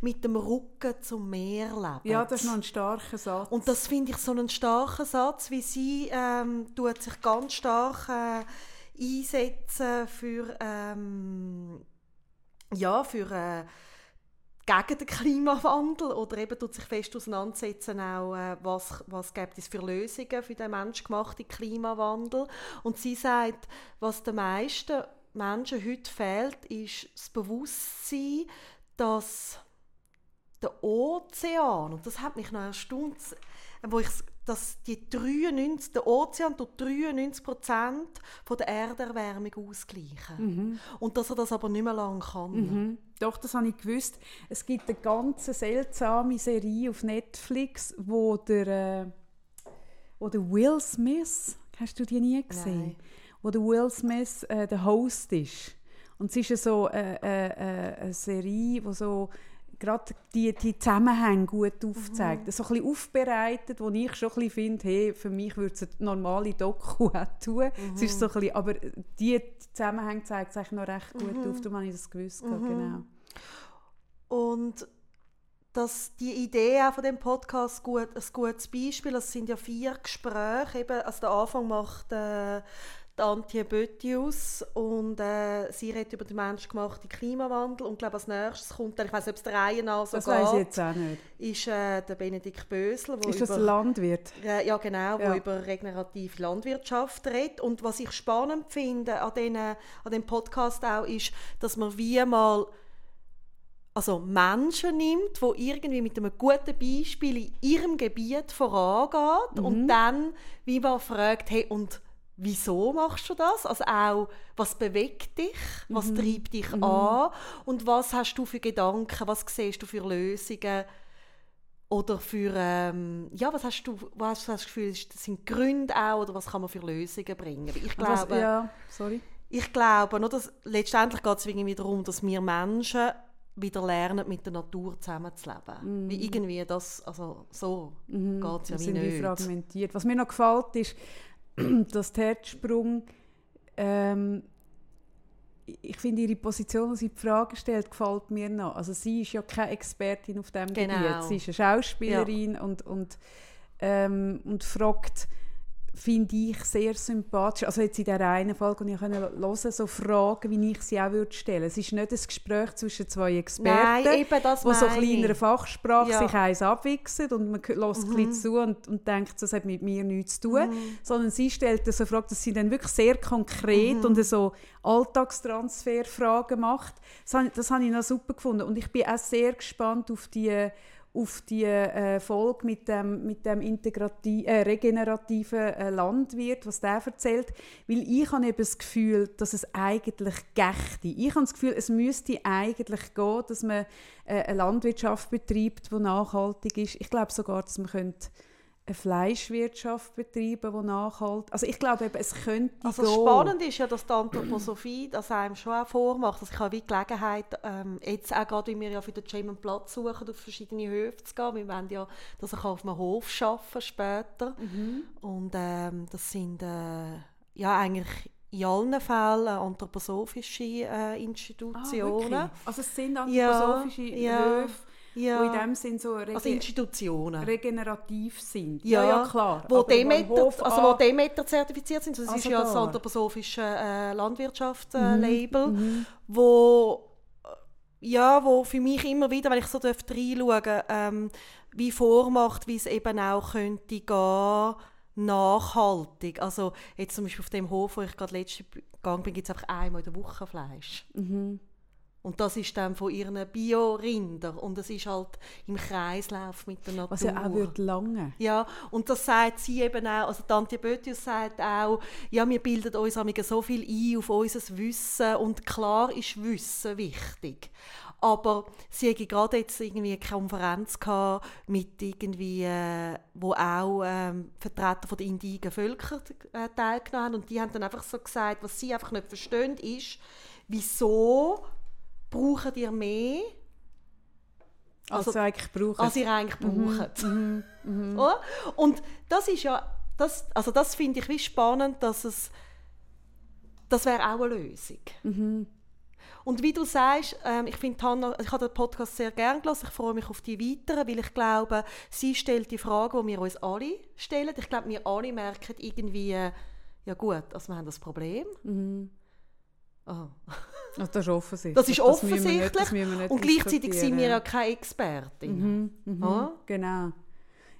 Speaker 2: mit dem Rücken zum Meer leben.
Speaker 1: Ja, das ist noch ein starker Satz.
Speaker 2: Und das finde ich so einen starken Satz, wie sie ähm, tut sich ganz stark äh, einsetzen für ähm, ja für äh, gegen den Klimawandel oder eben tut sich fest auseinandersetzen auch, äh, was, was gibt es für Lösungen für den menschgemachten Klimawandel. Und sie sagt, was den meisten Menschen heute fehlt, ist das Bewusstsein, dass der Ozean, und das hat mich noch erstaunt, wo ich, dass die 93, der Ozean tut 93 Prozent der Erderwärmung ausgleichen. Mhm. Und dass er das aber nicht mehr lange kann.
Speaker 1: Mhm. Doch, das habe ich gewusst. Es gibt eine ganz seltsame Serie auf Netflix, wo der, äh, wo der Will Smith, hast du die nie gesehen? Nein. Wo der Will Smith äh, der Host ist. Und es ist so äh, äh, äh eine Serie, wo so gerade die, die Zusammenhänge gut aufzeigt. Mhm. So ein bisschen aufbereitet, wo ich schon ein finde, hey, für mich würde es eine normale Doku auch tun. Mhm. Es ist so ein bisschen, aber die Zusammenhänge zeigt es eigentlich noch recht gut mhm. auf, darum habe ich das gewusst. Mhm. Genau.
Speaker 2: Und dass die Idee auch von dem Podcast gut, ein gutes Beispiel, es sind ja vier Gespräche, eben, also der Anfang macht äh, Antje Bötius und äh, sie redet über den menschgemachten Klimawandel und glaube als nächstes kommt dann, ich weiß nicht, ob es der Reihe nach so
Speaker 1: das geht, ich jetzt auch nicht.
Speaker 2: ist äh, der Benedikt Bösel.
Speaker 1: Wo ist das über, Landwirt?
Speaker 2: Äh, ja genau, ja. wo über regenerative Landwirtschaft redet und was ich spannend finde an, den, an dem Podcast auch ist, dass man wie mal also Menschen nimmt, wo irgendwie mit einem guten Beispiel in ihrem Gebiet vorangeht mhm. und dann wie man fragt, hey und wieso machst du das? Also auch, was bewegt dich? Was mhm. treibt dich mhm. an? Und was hast du für Gedanken? Was siehst du für Lösungen? Oder für, ähm, ja, was hast du, was hast du das Gefühl, das sind Gründe auch, oder was kann man für Lösungen bringen? Ich glaube,
Speaker 1: was, ja, sorry.
Speaker 2: Ich glaube, nur, dass, letztendlich geht es irgendwie darum, dass wir Menschen wieder lernen, mit der Natur zusammenzuleben. Mm. Wie irgendwie das, also so mm. geht es ja wie nicht.
Speaker 1: fragmentiert. Was mir noch gefällt, ist, dass der Herzsprung, ähm, ich finde ihre Position, die sie die Frage stellt, gefällt mir noch. Also sie ist ja keine Expertin auf dem genau. Gebiet. Sie ist eine Schauspielerin ja. und, und, ähm, und fragt, finde ich sehr sympathisch. Also jetzt in der einen Folge, die ich hören konnte, so Fragen, wie ich sie auch würde stellen. Es ist nicht ein Gespräch zwischen zwei Experten,
Speaker 2: Nein, eben, das
Speaker 1: wo so
Speaker 2: meine
Speaker 1: ein kleiner
Speaker 2: ich.
Speaker 1: Fachsprache
Speaker 2: Ja.
Speaker 1: sich eins abwichsen und man hört ein bisschen zu und, und denkt, das hat mit mir nichts zu tun. Sondern sie stellt so Fragen, dass sie dann wirklich sehr konkret und so Alltagstransferfragen macht. Das habe, das habe ich noch super gefunden. Und ich bin auch sehr gespannt auf die auf die äh, Folge mit dem, mit dem äh, regenerativen äh, Landwirt, was der erzählt. Weil ich habe eben das Gefühl, dass es eigentlich gächte. Ich habe das Gefühl, es müsste eigentlich gehen, dass man äh, eine Landwirtschaft betreibt, die nachhaltig ist. Ich glaube sogar, dass man könnte eine Fleischwirtschaft betreiben, die nachhaltig Also ich glaube eben, es könnte
Speaker 2: Also
Speaker 1: gehen.
Speaker 2: spannend ist ja, dass die Anthroposophie das einem schon auch vormacht. Also ich habe wie Gelegenheit, ähm, jetzt auch gerade, weil wir ja für den Jam einen Platz suchen, auf verschiedene Höfe zu gehen. Wir wollen ja, dass ich auf einem Hof arbeiten später.
Speaker 1: Mhm.
Speaker 2: Und ähm, das sind äh, ja eigentlich in allen Fällen anthroposophische äh,
Speaker 1: Ah,
Speaker 2: Institutionen.
Speaker 1: wirklich? also es sind anthroposophische
Speaker 2: ja,
Speaker 1: Höfe,
Speaker 2: ja.
Speaker 1: die in dem Sinn so rege
Speaker 2: also Institutionen.
Speaker 1: regenerativ sind.
Speaker 2: Ja,
Speaker 1: klar.
Speaker 2: Wo
Speaker 1: Aber im
Speaker 2: Demeter,
Speaker 1: Hof
Speaker 2: also wo Demeter zertifiziert sind. Das ist
Speaker 1: Also
Speaker 2: ja das
Speaker 1: da.
Speaker 2: anthroposophische äh,
Speaker 1: Mhm,
Speaker 2: Landwirtschaftslabel, wo äh, ja, wo für mich immer wieder, wenn ich so dürfte reinschauen, ähm, wie vormacht, wie es eben auch könnte gehen, nachhaltig. Also jetzt zum Beispiel auf dem Hof, wo ich gerade letzte gegangen bin, gibt es einfach einmal in der Woche Fleisch.
Speaker 1: Mhm.
Speaker 2: Und das ist dann von ihren Bio-Rinder und es ist halt im Kreislauf mit der Natur.
Speaker 1: Was ja auch würde lange.
Speaker 2: Ja, und das sagt sie eben auch, also Tante Bötius sagt auch, ja, wir bilden uns so viel ein auf unser Wissen und klar ist Wissen wichtig. Aber sie hatte gerade jetzt irgendwie eine Konferenz gehabt mit irgendwie, äh, wo auch ähm, Vertreter von der indigenen Völker äh, teilgenommen haben und die haben dann einfach so gesagt, was sie einfach nicht verstehen ist, wieso brauchen ihr mehr
Speaker 1: Also,
Speaker 2: Also-
Speaker 1: eigentlich brauchen.
Speaker 2: als ihr eigentlich braucht. Oder? Und das ist ja, das, also das finde ich wie spannend, dass es, das wäre auch eine Lösung. Und wie du sagst, ähm, ich finde Hannah, ich habe den Podcast sehr gerne gelassen. Ich freue mich auf die weiteren, weil ich glaube, sie stellt die Frage, die wir uns alle stellen. Ich glaube, wir alle merken irgendwie, äh, ja gut, also wir haben das Problem. Ah.
Speaker 1: Also das ist offensichtlich.
Speaker 2: Das ist offensichtlich.
Speaker 1: das nicht
Speaker 2: und gleichzeitig sind wir ja keine Expertin.
Speaker 1: Mhm,
Speaker 2: Ah?
Speaker 1: Genau.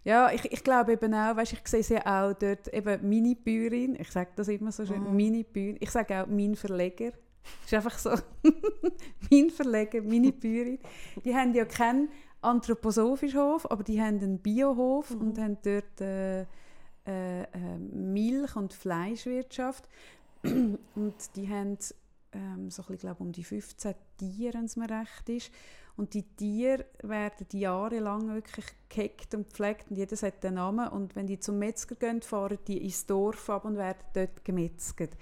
Speaker 1: Ja, ich, ich glaube eben auch, weißt, ich sehe sie auch dort eben meine Bäuerin, ich sage das immer so schön,
Speaker 2: Mhm.
Speaker 1: meine Bäuerin, ich sage auch mein Verleger, das ist einfach so, mein Verleger, meine Bäuerin, die haben ja keinen anthroposophischen Hof, aber die haben einen Biohof
Speaker 2: Mhm.
Speaker 1: und haben dort äh, äh, äh, Milch- und Fleischwirtschaft und die haben ähm, so ein bisschen, glaube um die 15 Tiere, wenn es mir recht ist. Und die Tiere werden jahrelang wirklich gehackt und gepflegt und jedes hat einen Namen. Und wenn die zum Metzger gehen, fahren die ins Dorf ab und werden dort gemetzget.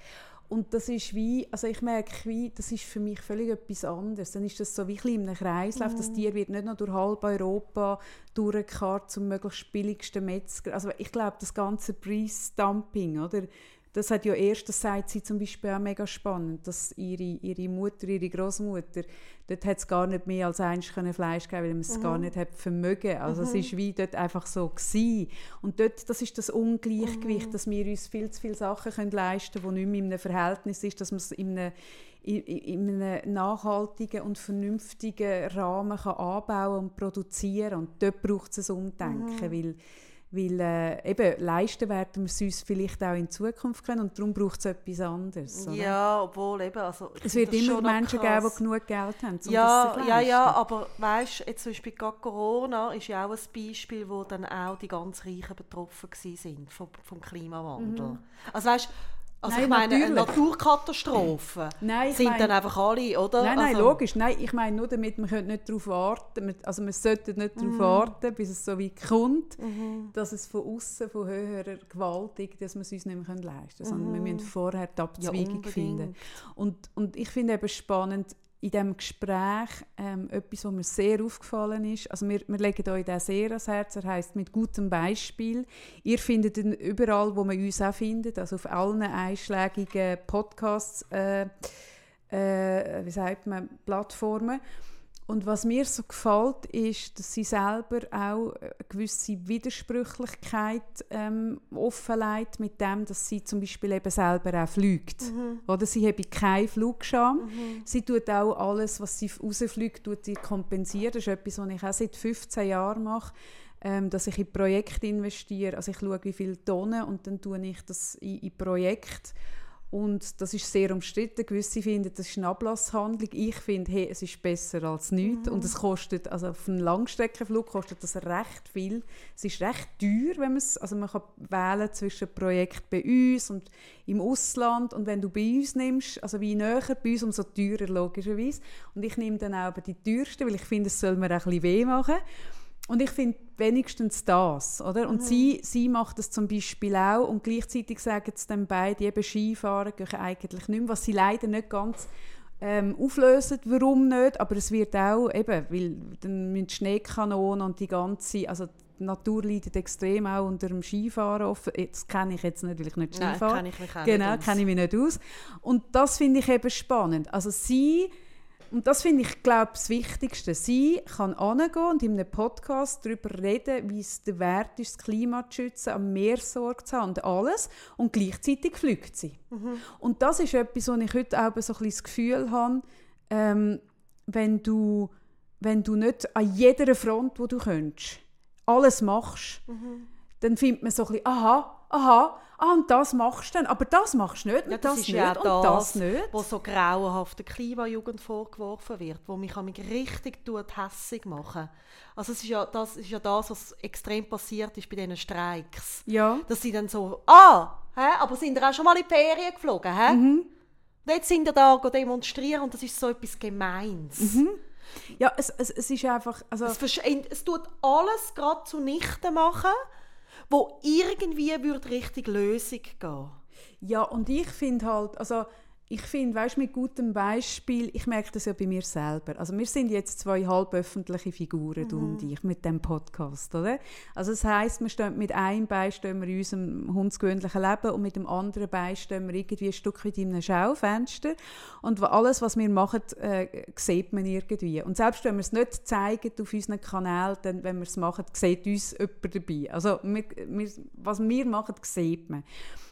Speaker 1: Und das ist wie, also ich merke wie, das ist für mich völlig etwas anderes. Dann ist das so wie ein einem Kreislauf. Das Tier wird nicht noch durch halb Europa durchgekarrt zum möglichst billigsten Metzger. Also ich glaube, das ganze Preisdumping, oder? Das hat ja erst, das sagt sie zum Beispiel auch mega spannend, dass ihre, ihre Mutter, ihre Großmutter, dort hat es gar nicht mehr als eins können Fleisch gegeben, weil man es gar nicht hat vermögen. Also es ist wie dort einfach so gewesen. Und dort, das ist das Ungleichgewicht, dass wir uns viel zu viele Sachen können leisten können, die nicht mehr in einem Verhältnis ist, dass man es in einem, in, in einem nachhaltigen und vernünftigen Rahmen kann anbauen und produzieren Und dort braucht es ein Umdenken, weil weil äh, eben leisten werden wir es uns vielleicht auch in Zukunft können und darum braucht es etwas anderes. oder?
Speaker 2: Ja, obwohl eben, also
Speaker 1: Es wird immer Menschen geben,
Speaker 2: krass.
Speaker 1: die genug Geld haben, um
Speaker 2: ja, ja, ja, aber weißt jetzt zum Beispiel gerade Corona ist ja auch ein Beispiel, wo dann auch die ganz Reichen betroffen sind vom, vom Klimawandel. Also weißt also
Speaker 1: Mhm. Nein,
Speaker 2: ich meine, eine
Speaker 1: natürlich.
Speaker 2: Naturkatastrophen
Speaker 1: Nein,
Speaker 2: sind
Speaker 1: meine-
Speaker 2: dann einfach alle, oder?
Speaker 1: Nein, nein,
Speaker 2: also,
Speaker 1: logisch. Nein, ich meine nur damit, wir können nicht darauf warten, also wir sollten nicht
Speaker 2: Mhm.
Speaker 1: darauf warten, bis es so weit kommt, dass es von außen, von höherer Gewalt, irgendwie, dass wir es uns nicht mehr leisten können, sondern wir müssen vorher die Abzweigung
Speaker 2: unbedingt.
Speaker 1: finden. Und, und ich finde eben spannend, in diesem Gespräch ähm, etwas, was mir sehr aufgefallen ist. Also wir, wir legen euch da sehr ans Herz. Er heißt mit gutem Beispiel. Ihr findet ihn überall, wo man uns auch findet, also auf allen einschlägigen Podcasts, äh, äh, wie sagt man, Plattformen. Und was mir so gefällt, ist, dass sie selber auch eine gewisse Widersprüchlichkeit ähm, offenlegt mit dem, dass sie zum Beispiel eben selber auch fliegt. Mhm. Oder sie hat keine Flugscham. Mhm. Sie tut auch alles, was sie rausfliegt, tut sie kompensieren. Das ist etwas, was ich auch seit 15 Jahren mache ähm, dass ich in Projekte investiere. Also ich schaue, wie viele Tonnen und dann tue ich das in, in Projekte und das ist sehr umstritten. Gewisse finden, das ist eine Ablasshandlung. Ich finde, hey, es ist besser als nichts. Mhm. Und es kostet, also auf einem Langstreckenflug kostet das recht viel. Es ist recht teuer, wenn man es, also man kann wählen zwischen Projekt bei uns und im Ausland. Und wenn du bei uns nimmst, also wie näher bei uns, umso teurer logischerweise. Und ich nehme dann auch die teuersten, weil ich finde, es soll mir ein bisschen weh machen. Und ich finde wenigstens das, oder? Und mhm. sie, sie macht das zum Beispiel auch und gleichzeitig sagen sie dann beide, eben Skifahren gehen eigentlich nicht mehr, was sie leider nicht ganz ähm, auflösen, warum nicht, aber es wird auch, eben, weil dann müssen Schneekanonen und die ganze, also die Natur leidet extrem auch unter dem Skifahren. Offen. Das kenne ich jetzt nicht, weil ich nicht Skifahren.
Speaker 2: Nein, kenne ich mich auch
Speaker 1: genau,
Speaker 2: nicht
Speaker 1: kenne ich mich nicht aus. Und das finde ich eben spannend. Also sie und das finde ich, glaube das Wichtigste. Sie kann angehen und in einem Podcast darüber reden, wie es der Wert ist, das Klima zu schützen, am Meer Sorge zu haben und alles. Und gleichzeitig fliegt sie. Mhm. Und das ist etwas, wo ich heute auch so ein bisschen das Gefühl habe, ähm, wenn, du, wenn du nicht an jeder Front, wo du könntest, alles machst, mhm. dann findet man so ein bisschen, aha, aha, ah, und das machst du dann, aber das machst du nicht, ja, das, das ist nicht ja und das, das nicht.
Speaker 2: was so grauenhaft der Klimajugend vorgeworfen wird, wo mich, mich richtig tut, hässig machen. Also es ist ja, das ist ja das, was extrem passiert ist bei diesen Streiks.
Speaker 1: Ja.
Speaker 2: Dass sie dann so, ah, hä, aber sind ihr auch schon mal in die Ferien geflogen, hä? Mhm. Und jetzt sind ihr da demonstrieren und das ist so etwas Gemeins.
Speaker 1: Mhm. Ja, es, es, es ist einfach... Also
Speaker 2: es, es tut alles gerade zunichte machen wo irgendwie würde Richtung Lösung gehen.
Speaker 1: Ja, und ich finde halt, also ich finde, weißt mit gutem Beispiel, ich merke das ja bei mir selber. Also wir sind jetzt zwei halböffentliche Figuren, mhm. du und ich, mit dem Podcast, oder? Also das heißt, wir stehen mit einem Bein stehen wir in unserem hundsgewöhnlichen Leben und mit dem anderen Bein stehen wir irgendwie ein Stück weit in einem Schaufenster und alles, was wir machen, äh, sieht man irgendwie. Und selbst wenn wir es nicht zeigen auf unseren Kanälen, dann, wenn wir es machen, sieht uns jemand dabei. Also wir, wir, was wir machen, sieht man.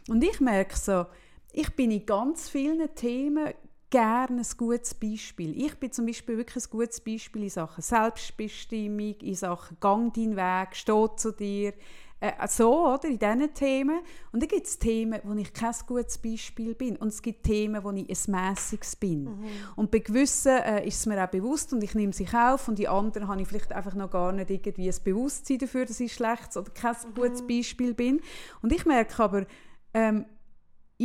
Speaker 1: Und ich merke so, ich bin in ganz vielen Themen gerne ein gutes Beispiel. Ich bin zum Beispiel wirklich ein gutes Beispiel in Sachen Selbstbestimmung, in Sachen Gang deinen Weg, steh zu dir, äh, so, oder, in diesen Themen. Und dann gibt es Themen, wo ich kein gutes Beispiel bin. Und es gibt Themen, wo ich ein mäßiges bin. Mhm. Und bei gewissen äh, ist es mir auch bewusst und ich nehme sie auf und die anderen habe ich vielleicht einfach noch gar nicht irgendwie ein Bewusstsein dafür, dass ich schlecht oder kein mhm. gutes Beispiel bin. Und ich merke aber, ähm,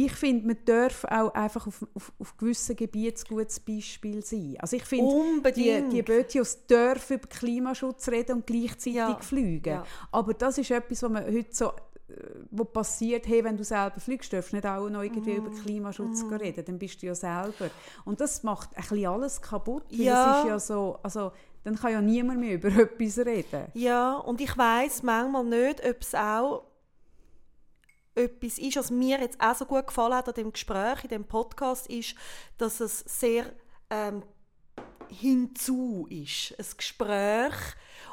Speaker 1: ich finde, man darf auch einfach auf, auf, auf gewissen Gebieten ein gutes Beispiel sein. Also ich finde, die, die Bötios dürfen über Klimaschutz reden und gleichzeitig ja. fliegen. Ja. Aber das ist etwas, was man heute so äh, wo passiert, hey, wenn du selber fliegst, darfst nicht auch noch irgendwie mm. über Klimaschutz mm. reden, dann bist du ja selber. Und das macht ein bisschen alles kaputt, ja. ja so, also dann kann ja niemand mehr über etwas reden.
Speaker 2: Ja, und ich weiß manchmal nicht, ob es auch etwas ist, was mir jetzt auch so gut gefallen hat an dem Gespräch, in dem Podcast, ist, dass es sehr ähm, hinzu ist. Ein Gespräch,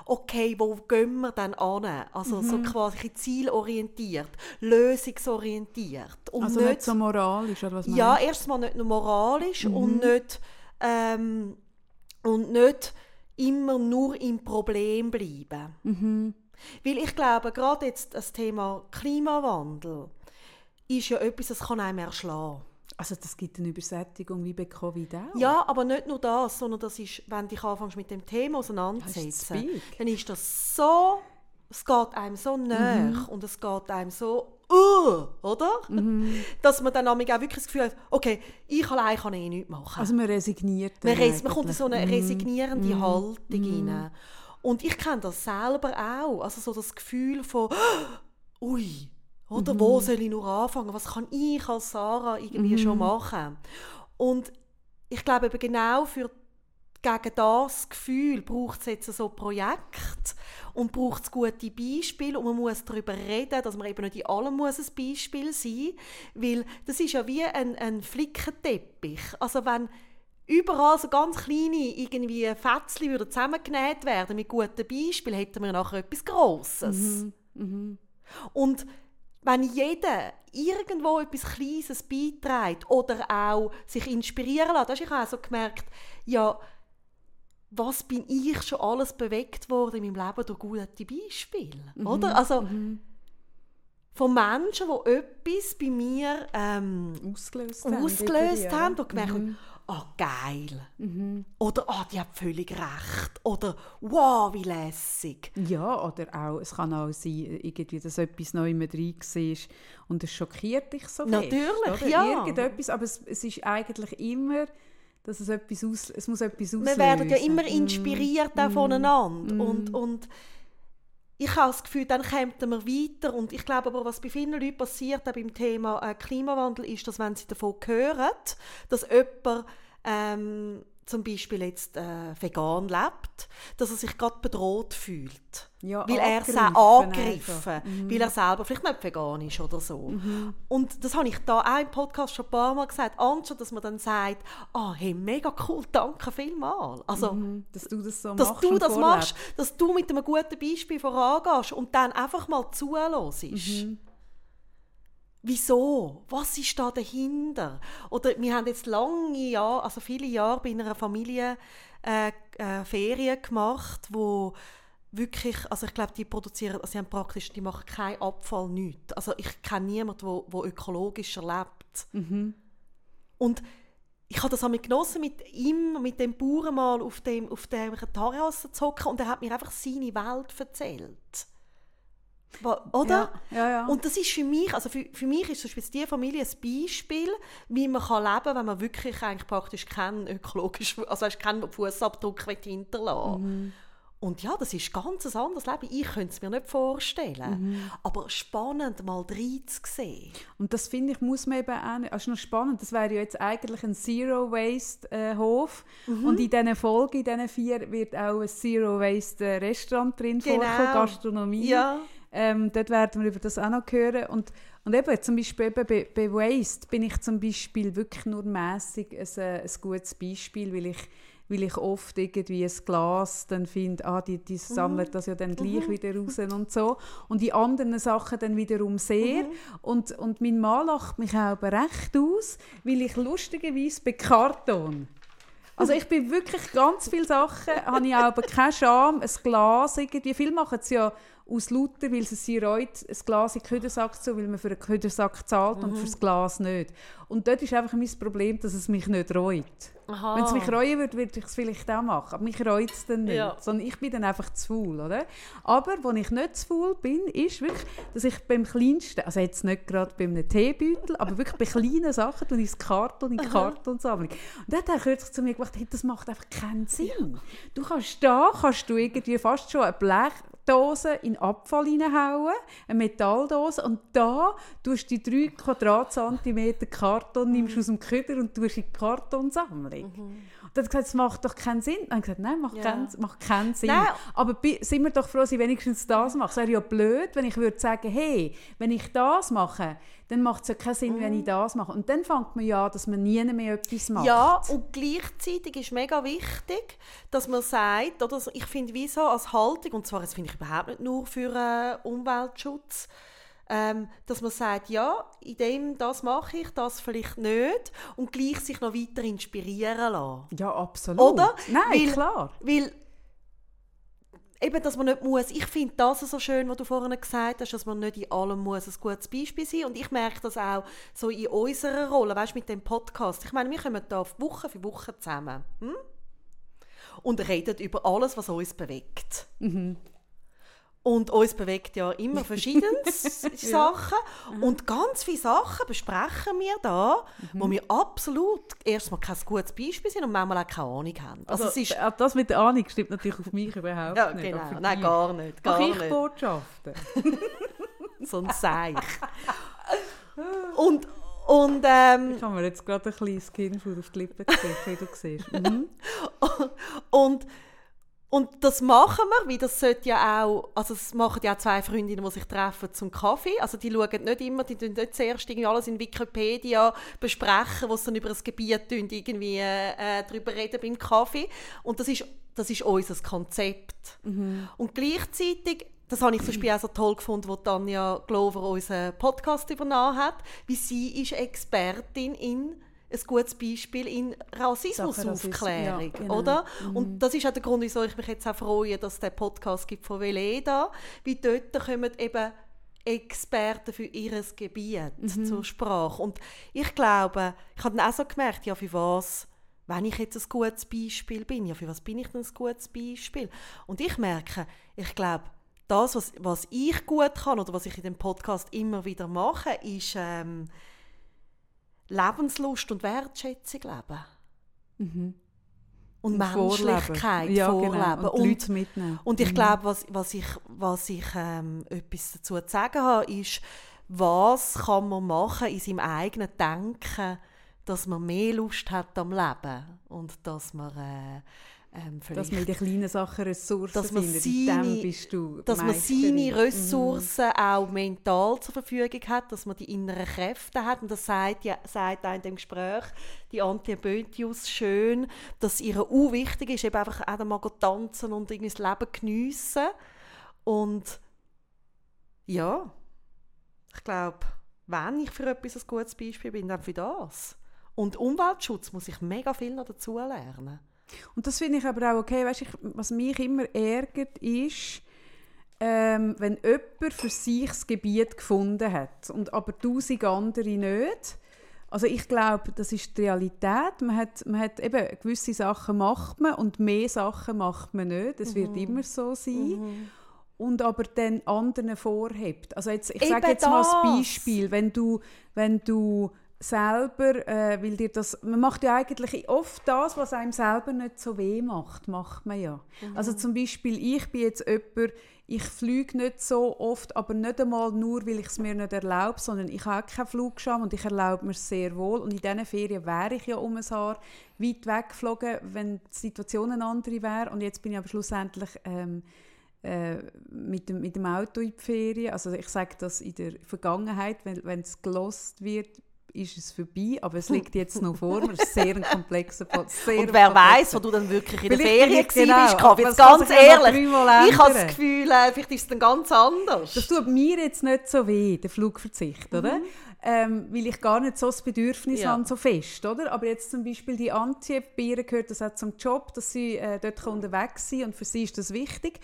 Speaker 2: okay, wo gehen wir dann an? Also mhm. so quasi zielorientiert, lösungsorientiert.
Speaker 1: Und also nicht, nicht so moralisch, oder was
Speaker 2: Ja, erstmal nicht nur moralisch mhm. und nicht ähm, und nicht immer nur im Problem bleiben. Mhm. Weil ich glaube, gerade jetzt das Thema Klimawandel ist ja etwas, das kann einem erschlagen.
Speaker 1: Also das gibt eine Übersättigung wie bei Covid auch?
Speaker 2: Ja, aber nicht nur das, sondern das ist, wenn du dich anfängst mit dem Thema auseinandersetzen, dann ist das so, es geht einem so mhm. nah und es geht einem so uh, oder? Mhm. Dass man dann auch wirklich das Gefühl hat, okay, ich allein kann eh nichts machen.
Speaker 1: Also man resigniert
Speaker 2: Man, res man kommt in so eine mhm. resignierende mhm. Haltung mhm. rein. Und ich kenne das selber auch. Also so das Gefühl von, ui, oder mhm. wo soll ich nur anfangen? Was kann ich als Sarah irgendwie mhm. schon machen? Und ich glaube eben genau für gegen das Gefühl braucht es jetzt so Projekt und braucht es gute Beispiele und man muss darüber reden, dass man eben nicht in allem muss ein Beispiel sein muss, weil das ist ja wie ein, ein Flickenteppich. Also wenn überall so ganz kleine irgendwie Fetzchen würden zusammengenäht werden mit guten Beispielen, hätten wir nachher etwas Grosses.
Speaker 1: Mhm.
Speaker 2: Und wenn jeder irgendwo etwas Kleines beiträgt oder auch sich inspirieren lässt, hast ich auch so gemerkt, ja, was bin ich schon alles bewegt worden in meinem Leben durch gute Beispiele, oder? Also von Menschen, die etwas bei mir ähm,
Speaker 1: Ausgelöst haben.
Speaker 2: ausgelöst haben, und gemerkt haben, ah, geil. Oder, ah, die hat völlig recht. Oder, wow, wie lässig.
Speaker 1: Ja, oder auch, es kann auch sein, irgendwie, dass etwas neu mit rein war und es schockiert dich so fest,
Speaker 2: Natürlich,
Speaker 1: oder?
Speaker 2: ja.
Speaker 1: Irgendetwas, aber es, es ist eigentlich immer, dass es etwas aus, es muss etwas auslösen.
Speaker 2: Wir werden ja immer
Speaker 1: Mm.
Speaker 2: inspiriert auch voneinander. Und, und ich habe das Gefühl, dann kommt man weiter. Und ich glaube aber, was bei vielen Leuten passiert, auch beim Thema äh, Klimawandel, ist, dass wenn sie davon hören, dass jemand ähm, zum Beispiel jetzt äh, vegan lebt, dass er sich gerade bedroht fühlt.
Speaker 1: Ja,
Speaker 2: weil er se
Speaker 1: angegriffen einfach. Mhm.
Speaker 2: weil er selber vielleicht nicht vegan ist oder so. Und das habe ich da auch im Podcast schon ein paar Mal gesagt, anstatt dass man dann sagt, ah, hey, mega cool, danke vielmals. Also,
Speaker 1: Mhm, Dass du das so
Speaker 2: dass
Speaker 1: machst
Speaker 2: du das machst, dass du mit einem guten Beispiel vorangehst und dann einfach mal zuhörst.
Speaker 1: Mhm.
Speaker 2: Wieso? Was ist da dahinter? Oder wir haben jetzt lange Jahre, also viele Jahre bei einer Familie äh, äh, Ferien gemacht, wo wirklich, also ich glaube, die produzieren, also sie haben praktisch, die machen keinen Abfall, nichts. Also ich kenne niemanden, wo, wo ökologischer lebt.
Speaker 1: Mhm.
Speaker 2: Und ich habe das einmal genossen, mit ihm, mit dem Bauern mal auf dem, auf der Terrasse zu hocken und er hat mir einfach seine Welt erzählt. Oder?
Speaker 1: Ja, ja, ja.
Speaker 2: Und das ist für mich, also für, für mich ist zum Beispiel diese Familie ein Beispiel, wie man kann leben kann, wenn man wirklich eigentlich praktisch keinen ökologischen, also keinen Fußabdruck hinterlassen
Speaker 1: Mhm.
Speaker 2: Und ja, das ist ganz ein anderes Leben. Ich könnte es mir nicht vorstellen.
Speaker 1: Mhm.
Speaker 2: Aber spannend, mal reinzusehen.
Speaker 1: Und das finde ich, muss man eben auch nicht. Das ist noch spannend. Das wäre ja jetzt eigentlich ein Zero-Waste-Hof.
Speaker 2: Mhm.
Speaker 1: Und in diesen Folgen, in diesen vier, wird auch ein Zero-Waste-Restaurant drin
Speaker 2: Genau.
Speaker 1: vorkommen, Gastronomie.
Speaker 2: Ja.
Speaker 1: Ähm, dort werden wir über das auch noch hören. Und, und eben, zum Beispiel eben bei, bei Waste bin ich zum Beispiel wirklich nur mässig ein, äh, ein gutes Beispiel, weil ich, weil ich oft irgendwie ein Glas dann finde, ah, die, die sammeln das ja dann gleich wieder raus und so. Und die anderen Sachen dann wiederum sehr. Und, und mein Mann lacht mich auch recht aus, weil ich lustigerweise bei Karton also ich bin wirklich ganz viele Sachen, habe ich aber keine Scham, ein Glas irgendwie, viele machen es ja aus lauter, weil es sie reut, ein Glas in den Ködersack zu, weil man für einen Ködersack zahlt und für das Glas nicht. Und dort ist einfach mein Problem, dass es mich nicht reut.
Speaker 2: Aha.
Speaker 1: Wenn es mich reuen würde, würde ich es vielleicht auch machen. Aber mich reut es dann nicht.
Speaker 2: Ja.
Speaker 1: Sondern ich bin dann einfach zu faul, oder? Aber wo ich nicht zu faul bin, ist wirklich, dass ich beim kleinsten, also jetzt nicht gerade bei einem Teebeutel, aber wirklich bei kleinen Sachen, tue ich das Karton in Kartonsammlung. Und dann hat er kürzlich zu mir gesagt, hey, das macht einfach keinen Sinn. Du kannst da, kannst du irgendwie fast schon eine Blechdose in Abfall reinhauen, eine Metalldose, und da tust du die 3 Quadratzentimeter Karton, nimmst aus dem Köder und tust in die Kartonsammlung. Und er hat gesagt, das macht doch keinen Sinn. Dann gesagt, nein, macht,
Speaker 2: Ja.
Speaker 1: keinen, macht keinen Sinn.
Speaker 2: Nein.
Speaker 1: Aber sind wir doch froh, dass ich wenigstens das mache. Es wäre ja blöd, wenn ich würde sagen, hey, wenn ich das mache, dann macht es ja keinen Sinn, wenn ich das mache. Und dann fängt man ja an, dass man nie mehr etwas macht.
Speaker 2: Ja, und gleichzeitig ist mega wichtig, dass man sagt, oder ich finde, wie so als Haltung, und zwar, das finde ich überhaupt nicht nur für äh, Umweltschutz, ähm, dass man sagt, ja, in dem das mache ich, das vielleicht nicht, und gleich sich noch weiter inspirieren lassen.
Speaker 1: Ja, absolut.
Speaker 2: Oder?
Speaker 1: Nein,
Speaker 2: Weil-
Speaker 1: klar.
Speaker 2: Weil eben, dass man nicht muss, ich finde das so schön, was du vorhin gesagt hast, dass man nicht in allem muss ein gutes Beispiel sein und ich merke das auch so in unserer Rolle, weißt du, mit dem Podcast. Ich meine, wir kommen da Woche für Woche zusammen hm? und reden über alles, was uns bewegt. Und uns bewegt ja immer verschiedenes Sachen. Und ganz viele Sachen besprechen wir da, wo wir absolut erstmal kein gutes Beispiel sind und manchmal auch keine Ahnung haben. Also, es ist,
Speaker 1: äh, das mit der Ahnung stimmt natürlich auf mich überhaupt
Speaker 2: ja,
Speaker 1: nicht.
Speaker 2: genau. Nein, gar nicht. Gar
Speaker 1: Mache ich. Botschaften?
Speaker 2: So ein Seich. und, und, ähm,
Speaker 1: Ich habe mir jetzt gerade ein kleines Skinfood auf die Lippen gekriegt, wie du siehst. Mhm.
Speaker 2: und, Und das machen wir, weil das sollte ja auch, also es machen ja auch zwei Freundinnen, die sich treffen zum Kaffee. Also die schauen nicht immer, die tun nicht zuerst irgendwie alles in Wikipedia besprechen, was dann über das Gebiet tun, irgendwie äh, darüber reden beim Kaffee. Und das ist, das ist unser Konzept.
Speaker 1: Mhm.
Speaker 2: Und gleichzeitig, das habe ich zum Beispiel auch so toll gefunden, wo Tanja Glover unseren Podcast übernommen hat, wie sie ist Expertin in ein gutes Beispiel in Rassismusaufklärung,
Speaker 1: ja, genau.
Speaker 2: oder? Und das ist auch der Grund, wieso ich mich jetzt auch freue, dass es den Podcast gibt von Veleda, weil dort kommen eben Experten für ihr Gebiet zur Sprache. Und ich glaube, ich habe dann auch so gemerkt, ja, für was, wenn ich jetzt ein gutes Beispiel bin, ja, für was bin ich denn ein gutes Beispiel? Und ich merke, ich glaube, das, was, was ich gut kann oder was ich in dem Podcast immer wieder mache, ist ähm, Lebenslust und Wertschätzung leben.
Speaker 1: Mhm.
Speaker 2: Und,
Speaker 1: Und vorleben.
Speaker 2: Menschlichkeit
Speaker 1: ja,
Speaker 2: vorleben.
Speaker 1: Genau. Und, die Leute mitnehmen.
Speaker 2: Und ich
Speaker 1: Mhm.
Speaker 2: glaube, was, was ich, was ich ähm, etwas dazu zu sagen habe, ist, was kann man machen in seinem eigenen Denken, dass man mehr Lust hat am Leben und dass man äh, ähm,
Speaker 1: Dass man in den kleinen Sachen Ressourcen
Speaker 2: Dass man
Speaker 1: findet.
Speaker 2: seine-
Speaker 1: bist du
Speaker 2: dass man seine Ressourcen auch mental zur Verfügung hat, dass man die inneren Kräfte hat. Und das sagt, ja, sagt auch in dem Gespräch die Antje Böntjus schön, dass ihr auch wichtig ist, eben einfach auch mal tanzen und irgendwie das Leben geniessen. Und ja, ich glaube, wenn ich für etwas ein gutes Beispiel bin, dann für das. Und Umweltschutz muss ich mega viel noch dazu lernen.
Speaker 1: Und das finde ich aber auch okay. Weißt, ich, was mich immer ärgert, ist, ähm, wenn jemand für sich das Gebiet gefunden hat und aber tausend andere nicht. Also ich glaube, das ist die Realität. Man hat, man hat eben gewisse Sachen macht man und mehr Sachen macht man nicht. Das
Speaker 2: Mhm.
Speaker 1: wird immer so sein. Und aber dann anderen vorhebt. Also jetzt, ich sage jetzt mal
Speaker 2: das.
Speaker 1: ein Beispiel, wenn du, wenn du selber, äh, weil dir das, man macht ja eigentlich oft das, was einem selber nicht so weh macht, macht man ja. Also zum Beispiel, ich bin jetzt jemand, ich fliege nicht so oft, aber nicht einmal nur, weil ich es mir nicht erlaube, sondern ich habe keinen Flugscham und ich erlaube mir es sehr wohl. Und in diesen Ferien wäre ich ja um ein Haar weit weggeflogen, wenn die Situation eine andere wäre. Und jetzt bin ich aber schlussendlich ähm, äh, mit, dem, mit dem Auto in die Ferien. Also ich sage das in der Vergangenheit, wenn wenn es gelost wird, ist es vorbei, aber es liegt jetzt noch vor mir. Es ist sehr ein komplexer Prozess.
Speaker 2: Und wer weiß, wo du dann wirklich in der Ferien
Speaker 1: genau,
Speaker 2: Kaffee.
Speaker 1: das
Speaker 2: Jetzt ganz ehrlich, ich habe das. Gefühl, äh, vielleicht ist es dann ganz anders.
Speaker 1: Das tut mir jetzt nicht so weh, der Flugverzicht, oder? Ähm, weil ich gar nicht so das Bedürfnis
Speaker 2: Ja.
Speaker 1: habe, so fest, oder? Aber jetzt zum Beispiel die Antje, bei ihr gehört das auch zum Job, dass sie äh, dort unterwegs sein kann und für sie ist das wichtig.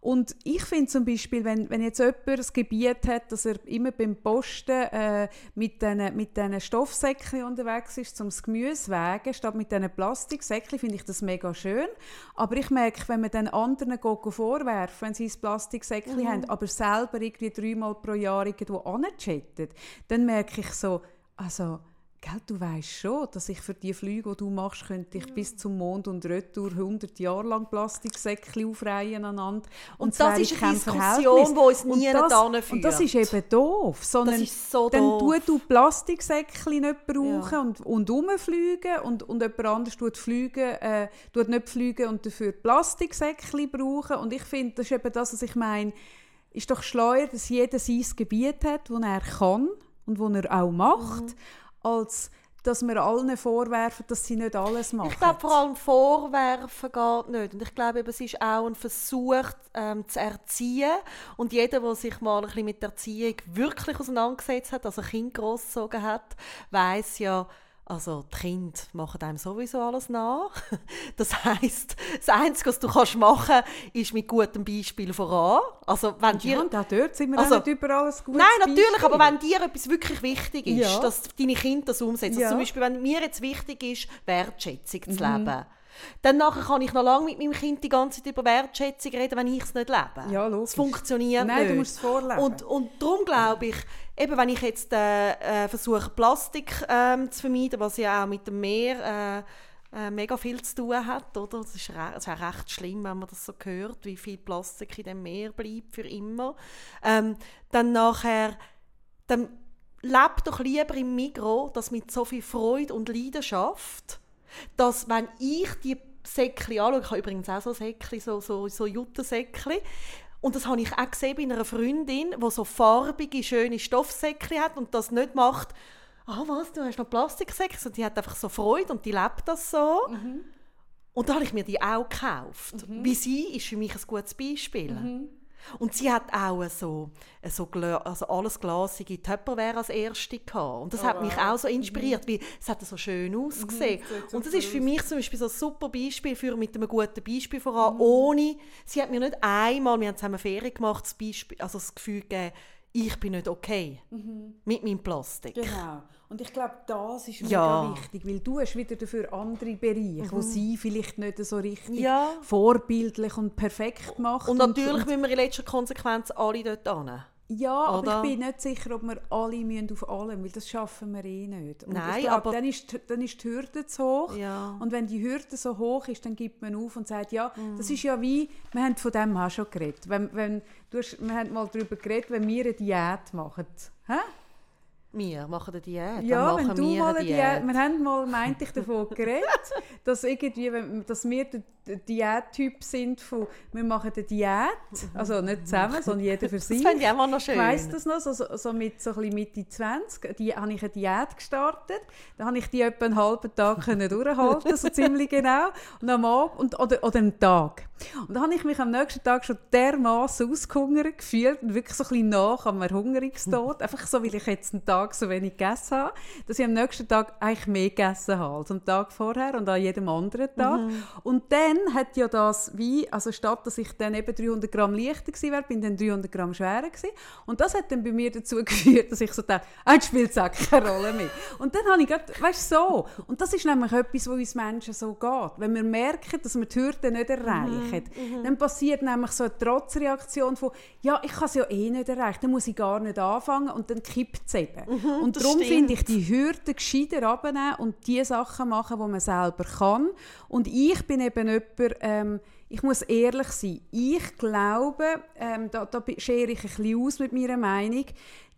Speaker 1: Und ich finde zum Beispiel, wenn, wenn jetzt jemand ein Gebiet hat, dass er immer beim Posten äh, mit diesen mit diesen Stoffsäckchen unterwegs ist, um das Gemüse zu wägen, statt mit diesen Plastiksäckchen, finde ich das mega schön. Aber ich merke, wenn man den anderen geht vorwerfen, wenn sie ein Plastiksäckchen haben, aber selber irgendwie dreimal pro Jahr irgendwo anchatten, dann merke ich so, also, gell, du weißt schon, dass ich für die Flüge, die du machst, könnte ich bis zum Mond und retour 100 Jahre lang Plastiksäckchen aufreihen aneinander.
Speaker 2: Und
Speaker 1: es
Speaker 2: das ist eine Diskussion, die uns
Speaker 1: Und
Speaker 2: nie
Speaker 1: das-
Speaker 2: hinführt.
Speaker 1: Und das ist eben doof, sondern
Speaker 2: so
Speaker 1: dann
Speaker 2: doof.
Speaker 1: tu du Plastiksäckchen nicht brauchen
Speaker 2: Ja.
Speaker 1: und, und rumfliegen und, und jemand anderes tut, fliegen, äh, tut nicht fliegen und dafür Plastiksäckchen brauchen. Und ich finde, das ist eben das, was ich meine, ist doch schleuer, dass jeder sein Gebiet hat, das er kann und das er auch macht,
Speaker 2: Mhm.
Speaker 1: Als dass wir allen vorwerfen, dass sie nicht alles machen.
Speaker 2: Ich glaube, vor allem Vorwerfen geht nicht. Und ich glaube, es ist auch ein Versuch ähm, zu erziehen. Und jeder, der sich mal ein bisschen mit der Erziehung wirklich auseinandergesetzt hat, also ein Kind großgezogen hat, weiß ja, also die Kinder machen einem sowieso alles nach. Das heißt, das Einzige, was du kannst machen ist mit gutem Beispiel voran. Also wenn dir
Speaker 1: ja, und auch dort sind wir
Speaker 2: Also-
Speaker 1: nicht überall ein gutes
Speaker 2: Nein, natürlich,
Speaker 1: Beispiel.
Speaker 2: aber wenn dir etwas wirklich wichtig ist,
Speaker 1: Ja.
Speaker 2: dass deine Kinder das umsetzen.
Speaker 1: Ja.
Speaker 2: Also zum Beispiel, wenn mir jetzt wichtig ist, Wertschätzung
Speaker 1: Mhm.
Speaker 2: zu leben, dann nachher kann ich noch lange mit meinem Kind die ganze Zeit über Wertschätzung reden, wenn ich es nicht lebe.
Speaker 1: Ja, logisch.
Speaker 2: Es funktioniert
Speaker 1: Nein,
Speaker 2: nicht.
Speaker 1: du musst es vorleben.
Speaker 2: Und, und darum glaube ich, eben wenn ich jetzt äh, äh, versuche, Plastik ähm, zu vermeiden, was ja auch mit dem Meer äh, äh, mega viel zu tun hat, oder? Das ist, re ist auch recht schlimm, wenn man das so hört, wie viel Plastik in dem Meer bleibt für immer. Ähm, dann nachher, dann leb doch lieber im Mikro, das mit so viel Freude und Leidenschaft, dass wenn ich die Säckchen anschaue, ich habe übrigens auch so Säckchen, so, so, so Juttensäckchen, und das habe ich auch gesehen bei einer Freundin, die so farbige, schöne Stoffsäckchen hat und das nicht macht, ah was, du hast noch Plastiksäckchen, und die hat einfach so Freude und die lebt das so.
Speaker 1: Mhm.
Speaker 2: Und da habe ich mir die auch gekauft. Wie sie ist für mich ein gutes Beispiel.
Speaker 1: Mhm.
Speaker 2: Und sie hat auch so, so also alles glasige Tupperware als erste gehabt. Und das
Speaker 1: Oh,
Speaker 2: hat mich
Speaker 1: wow. Mhm.
Speaker 2: auch so inspiriert, weil es hat so schön ausgesehen.
Speaker 1: sieht
Speaker 2: Und das ist für mich zum Beispiel so ein super Beispiel für mit einem guten Beispiel voran,
Speaker 1: Mhm.
Speaker 2: ohne, sie hat mir nicht einmal, wir haben zusammen Ferien gemacht, das, Beispiel, also das Gefühl gegeben, ich bin nicht okay mit meinem Plastik.
Speaker 1: Mhm. Genau. Und ich glaube, das ist
Speaker 2: Ja.
Speaker 1: mega wichtig, weil du hast wieder dafür andere Bereiche, wo sie vielleicht nicht so richtig
Speaker 2: Ja.
Speaker 1: vorbildlich und perfekt macht.
Speaker 2: Und natürlich müssen wir in letzter Konsequenz alle dort hin.
Speaker 1: Ja, aber
Speaker 2: Oder?
Speaker 1: ich bin nicht sicher, ob wir alle müssen auf allem, weil das schaffen wir eh nicht. Und
Speaker 2: Nein,
Speaker 1: ich glaube,
Speaker 2: aber-
Speaker 1: dann ist, die- dann ist die Hürde zu hoch.
Speaker 2: Ja.
Speaker 1: Und wenn die Hürde so hoch ist, dann gibt man auf und sagt, ja,
Speaker 2: Mhm.
Speaker 1: das ist ja wie, wir haben von dem auch schon geredet. Wenn, wenn, du hast, wir haben mal darüber geredet, wenn wir eine Diät machen. Hä?
Speaker 2: Wir machen eine Diät.
Speaker 1: Ja, wenn du mal
Speaker 2: eine Diät.
Speaker 1: Diät, wir haben mal, meinte ich, davon geredet, dass, irgendwie, wenn, dass wir Diättyp sind von, wir machen eine Diät, also nicht zusammen, sondern jeder für sich.
Speaker 2: Das fände ich auch mal noch schön.
Speaker 1: Ich weiss das noch, so, so, mit so ein Mitte 20, die, habe ich eine Diät gestartet. Da habe ich die etwa einen halben Tag können durchhalten, so ziemlich genau. Und am Abend, und, oder, oder einen Tag. Und dann habe ich mich am nächsten Tag schon dermaßen ausgehungert gefühlt und wirklich so ein bisschen nach am Erhungerungstod. Einfach so, weil ich jetzt einen Tag so wenig gegessen habe, dass ich am nächsten Tag eigentlich mehr gegessen habe als am Tag vorher und an jedem anderen Tag. Und dann hat ja das wie, also statt dass ich dann eben 300 Gramm leichter gewesen wäre, bin ich dann 300 Gramm schwerer gewesen. Und das hat dann bei mir dazu geführt, dass ich so dachte, ah, jetzt spielt es keine Rolle mehr. Und dann habe ich gedacht, weißt du, so. Und das ist nämlich etwas, wo uns Menschen so geht. Wenn wir merken, dass wir die Hürde nicht erreichen, dann passiert nämlich so eine Trotzreaktion von, ja, ich kann es ja eh nicht erreichen, dann muss ich gar nicht anfangen und dann kippt es eben. und
Speaker 2: das
Speaker 1: darum finde ich die Hürden gescheiter abnehmen und die Sachen machen, die man selber kann. Und ich bin eben jemand, ähm, ich muss ehrlich sein, ich glaube, ähm, da, da schere ich ein bisschen aus mit meiner Meinung,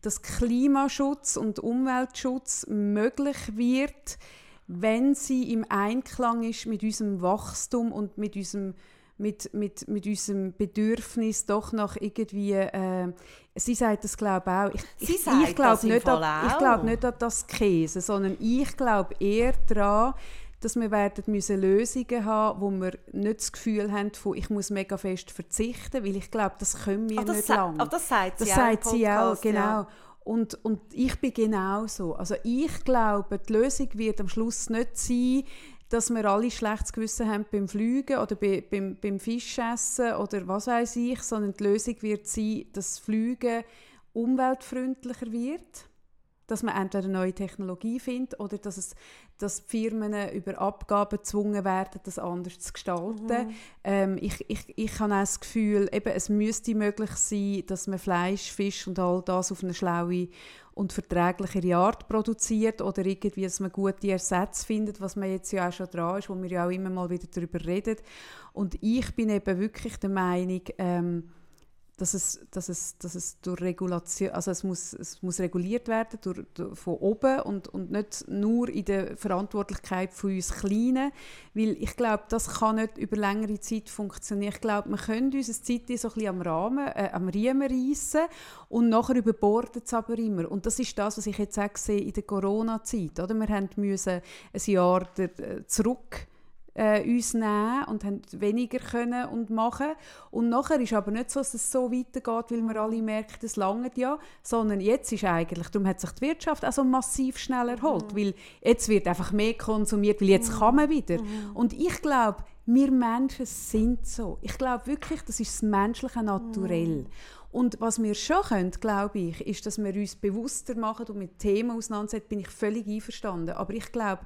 Speaker 1: dass Klimaschutz und Umweltschutz möglich wird, wenn sie im Einklang ist mit unserem Wachstum und mit unserem mit, mit, mit unserem Bedürfnis doch nach irgendwie, äh, sie sagt das glaube ich auch, ich,
Speaker 2: Sie
Speaker 1: ich,
Speaker 2: sagt
Speaker 1: ich glaube nicht, an, ich
Speaker 2: auch.
Speaker 1: glaube nicht an das Käse, sondern ich glaube eher daran, dass wir werden müssen Lösungen haben, wo wir nicht das Gefühl haben, von, ich muss mega fest verzichten, weil ich glaube, das können wir
Speaker 2: Ach, das
Speaker 1: nicht lange.
Speaker 2: ach, das sagt sie
Speaker 1: Das sagt sie auch, genau.
Speaker 2: ja.
Speaker 1: Und, und ich bin genauso. Also ich glaube, die Lösung wird am Schluss nicht sein, dass wir alle schlechtes Gewissen haben beim Fliegen oder bei, beim, beim Fischessen oder was weiß ich, sondern die Lösung wird sein, dass das Fliegen umweltfreundlicher wird, dass man entweder eine neue Technologie findet oder dass, es, dass die Firmen über Abgaben gezwungen werden, das anders zu gestalten. Ähm, ich, ich, ich habe auch das Gefühl, eben, es müsste möglich sein, dass man Fleisch, Fisch und all das auf eine schlaue und verträglichere Art produziert oder irgendwie, dass man gute Ersätze findet, was man jetzt ja auch schon dran ist, wo wir ja auch immer mal wieder darüber reden. Und ich bin eben wirklich der Meinung, ähm, dass es, dass es, dass es durch Regulation, also es muss, es muss reguliert werden durch, durch, von oben und, und nicht nur in der Verantwortlichkeit von uns Kleinen, weil ich glaube, das kann nicht über längere Zeit funktionieren. Ich glaube, wir können uns eine Zeit so ein bisschen am Rahmen, äh, am Riemen reissen und nachher überbordet es aber immer. Und das ist das, was ich jetzt auch sehe in der Corona-Zeit. Oder? Wir müssen ein Jahr äh, zurück äh, uns nehmen und haben weniger können und machen. Und nachher ist aber nicht so, dass es so weitergeht, weil wir alle merken, es langt ja, sondern jetzt ist eigentlich, darum hat sich die Wirtschaft auch so massiv schnell erholt, weil jetzt wird einfach mehr konsumiert, weil jetzt kann man wieder. Und ich glaube, wir Menschen sind so. Ich glaube wirklich, das ist das menschliche Naturell. Und was wir schon können, glaube ich, ist, dass wir uns bewusster machen und mit Themen auseinandersetzen, bin ich völlig einverstanden. Aber ich glaube,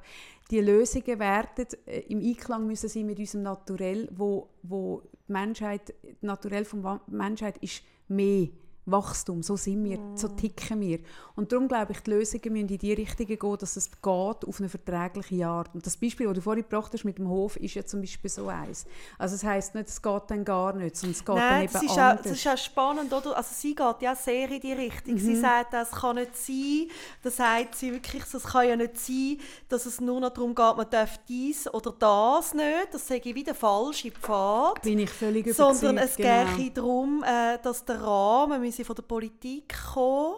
Speaker 1: die Lösungen werden äh, im Einklang müssen sein mit unserem Naturell, wo, wo die Menschheit, Naturell von Menschheit ist mehr Wachstum. So sind wir, mm. so ticken wir. Und darum glaube ich, die Lösungen müssen in die Richtung gehen, dass es geht auf eine verträgliche Art. Und das Beispiel, das du vorhin gebracht hast mit dem Hof, ist ja zum Beispiel so eins. Also es heisst nicht, es geht dann gar nicht, sondern es geht Nein, dann eben
Speaker 2: das ist
Speaker 1: anders.
Speaker 2: Auch, das ist auch spannend, oder? Also sie geht ja sehr in die Richtung. Mhm. Sie sagt, das kann nicht sein. Da sagt sie wirklich, es kann ja nicht sein, dass es nur noch darum geht, man darf dies oder das nicht. Das sage ich wieder falsch im Pfad.
Speaker 1: Bin ich völlig
Speaker 2: überzeugt. Sondern es genau. geht darum, äh, dass der Rahmen sie von der Politik kommen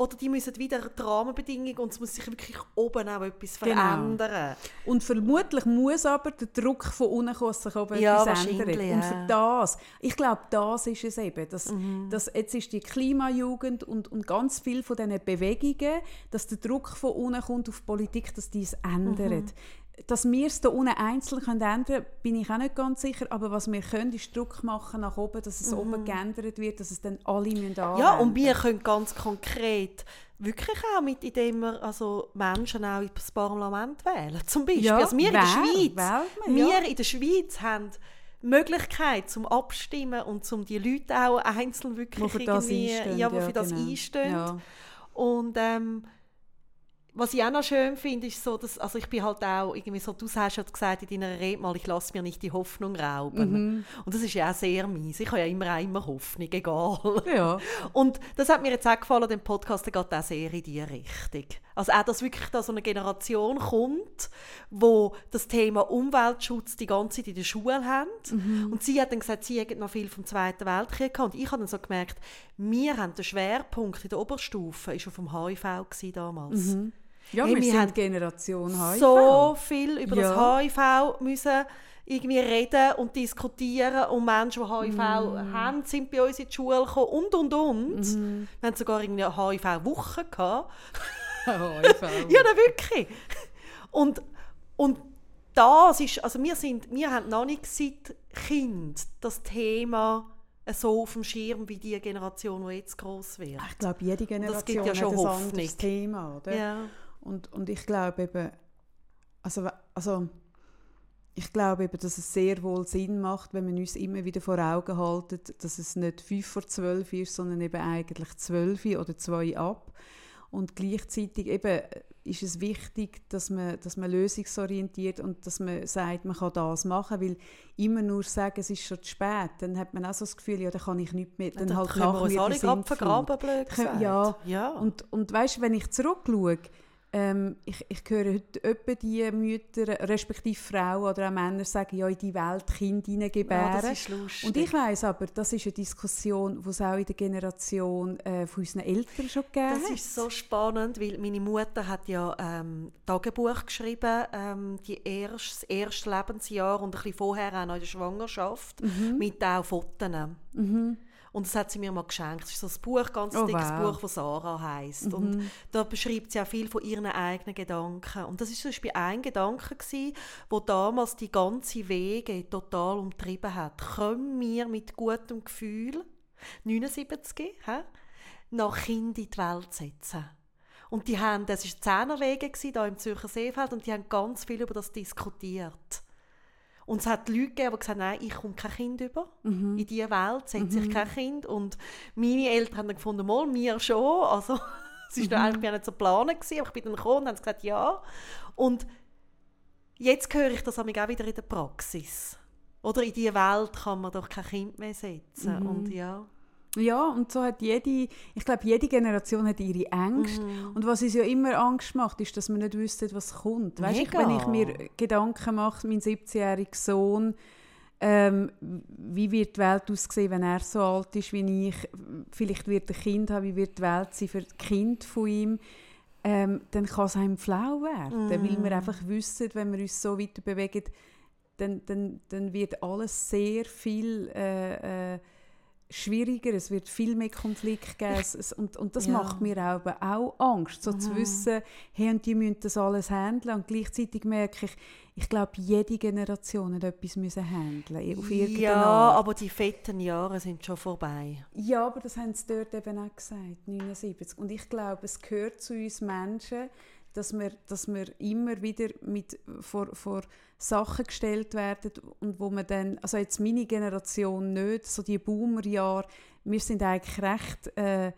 Speaker 2: oder die müssen wieder die Rahmenbedingungen und es muss sich wirklich oben auch etwas genau. verändern.
Speaker 1: Und vermutlich muss aber der Druck von unten kommen, sich oben ja, etwas ändern. Ja. Und für das, ich glaube, das ist es eben. Dass, mhm. dass jetzt ist die Klimajugend und, und ganz viel von diesen Bewegungen, dass der Druck von unten kommt auf die Politik, dass die es ändert. Mhm dass wir es hier unten einzeln ändern können, bin ich auch nicht ganz sicher. Aber was wir können, ist Druck machen nach oben, dass es mhm. oben geändert wird, dass es dann alle müssen
Speaker 2: Ja, und wir können ganz konkret wirklich auch mit, indem wir also Menschen auch ins Parlament wählen. Zum Beispiel. Ja, also wir in der Schweiz, man, wir ja. in der Schweiz haben die Möglichkeit zum Abstimmen und zum die Leute auch einzeln wirklich
Speaker 1: das irgendwie, einstehen,
Speaker 2: ja, wo für das genau. einstehen. Ja. Und ähm, was ich auch noch schön finde, ist so, dass, also ich bin halt auch irgendwie so, du hast ja gesagt in deiner Rede mal, ich lasse mir nicht die Hoffnung rauben. Mhm. Und das ist ja auch sehr mies. Ich habe ja immer, immer Hoffnung, egal.
Speaker 1: Ja.
Speaker 2: Und das hat mir jetzt auch gefallen, der Podcast, der geht auch sehr in diese Richtung. Also auch, dass wirklich da so eine Generation kommt, wo das Thema Umweltschutz die ganze Zeit in der Schule haben. Mhm. Und sie hat dann gesagt, sie hätten noch viel vom Zweiten Weltkrieg gehabt. Und ich habe dann so gemerkt, wir haben den Schwerpunkt in der Oberstufe, ist auf dem HIV damals. Mhm.
Speaker 1: Ja, hey, wir, wir sind Generation HIV.
Speaker 2: so viel über ja. das HIV müssen irgendwie reden und diskutieren und Menschen, die HIV mm. haben, sind bei uns in die Schule gekommen und, und, und. Mm. Wir hatten sogar eine HIV-Woche. HIV. ja, wirklich. Und, und das ist, also wir, sind, wir haben noch nicht seit Kind das Thema so auf dem Schirm wie die Generation, die jetzt groß wird.
Speaker 1: Ich glaube, jede Generation ja hat ein anderes Thema, oder?
Speaker 2: Ja.
Speaker 1: Und, und ich glaube eben, also, also ich glaube eben, dass es sehr wohl Sinn macht, wenn man uns immer wieder vor Augen haltet, dass es nicht 5 vor 12 ist, sondern eben eigentlich 12 oder 2 ab. Und gleichzeitig eben ist es wichtig, dass man, dass man lösungsorientiert und dass man sagt, man kann das machen, weil immer nur sagen, es ist schon zu spät, dann hat man auch so das Gefühl, ja, dann kann ich nicht mehr, dann
Speaker 2: ja, halt nach mir blöd gesagt.
Speaker 1: Ja, ja. und, und weißt, wenn ich zurückschaue, ähm, ich, ich höre heute etwa die Mütter, respektive Frauen oder auch Männer sagen, ja, in die Welt Kinder hineingebären. Ja,
Speaker 2: das ist lustig.
Speaker 1: Und ich weiss aber, das ist eine Diskussion, die es auch in der Generation äh, von unseren Eltern schon gegeben
Speaker 2: Das ist so spannend, weil meine Mutter hat ja ähm, Tagebuch geschrieben, ähm, die erst, das erste Lebensjahr und ein bisschen vorher auch noch in der Schwangerschaft, mhm. mit auch Fotos. Mhm. Und das hat sie mir mal geschenkt. Das ist so ein Buch, ganz oh, dickes wow. Buch, das Sarah heisst. Mhm. Und da beschreibt sie auch viel von ihren eigenen Gedanken. Und das ist zum Beispiel ein Gedanke gewesen, wo damals die ganze Wege total umtrieben hat. Können wir mit gutem Gefühl 79 he, nach Kind in die Welt setzen? Und die haben, das war Zehnerwege hier im Zürcher Seefeld und die haben ganz viel über das diskutiert. Und es hat Leute gegeben, die gesagt haben, nein, ich komme kein Kind über. Mhm. In diese Welt setze mhm. ich kein Kind. Und meine Eltern haben dann gefunden, mal, mir schon. Also, es war mhm. eigentlich nicht so geplant, aber ich bin dann gekommen und haben gesagt, ja. Und jetzt höre ich das auch wieder in der Praxis. Oder in diese Welt kann man doch kein Kind mehr setzen. Mhm. Und ja.
Speaker 1: Ja, und so hat jede, ich glaube, jede Generation hat ihre Ängste. Mm. Und was uns ja immer Angst macht, ist, dass man nicht wüsste, was kommt. Weißt du, wenn ich mir Gedanken mache, mein 17-jähriger Sohn, ähm, wie wird die Welt aussehen, wenn er so alt ist wie ich? Vielleicht wird er ein Kind haben, wie wird die Welt sein für das Kind von ihm? Ähm, dann kann es einem flau werden, mm. weil wir einfach wissen, wenn wir uns so weiter bewegen, dann, dann, dann wird alles sehr viel äh, äh, schwieriger, es wird viel mehr Konflikt geben es, und, und das ja. macht mir auch, auch Angst, so mhm. zu wissen, hey, und die müssen das alles handeln und gleichzeitig merke ich, ich glaube, jede Generation hat etwas müssen handeln auf
Speaker 2: Ja, Art. aber die fetten Jahre sind schon vorbei.
Speaker 1: Ja, aber das haben sie dort eben auch gesagt, 79. Und ich glaube, es gehört zu uns Menschen, dass wir, dass wir immer wieder mit, vor, vor Sachen gestellt werden und wo man dann, also jetzt meine Generation nicht, so die Boomerjahre, wir sind eigentlich recht... Äh,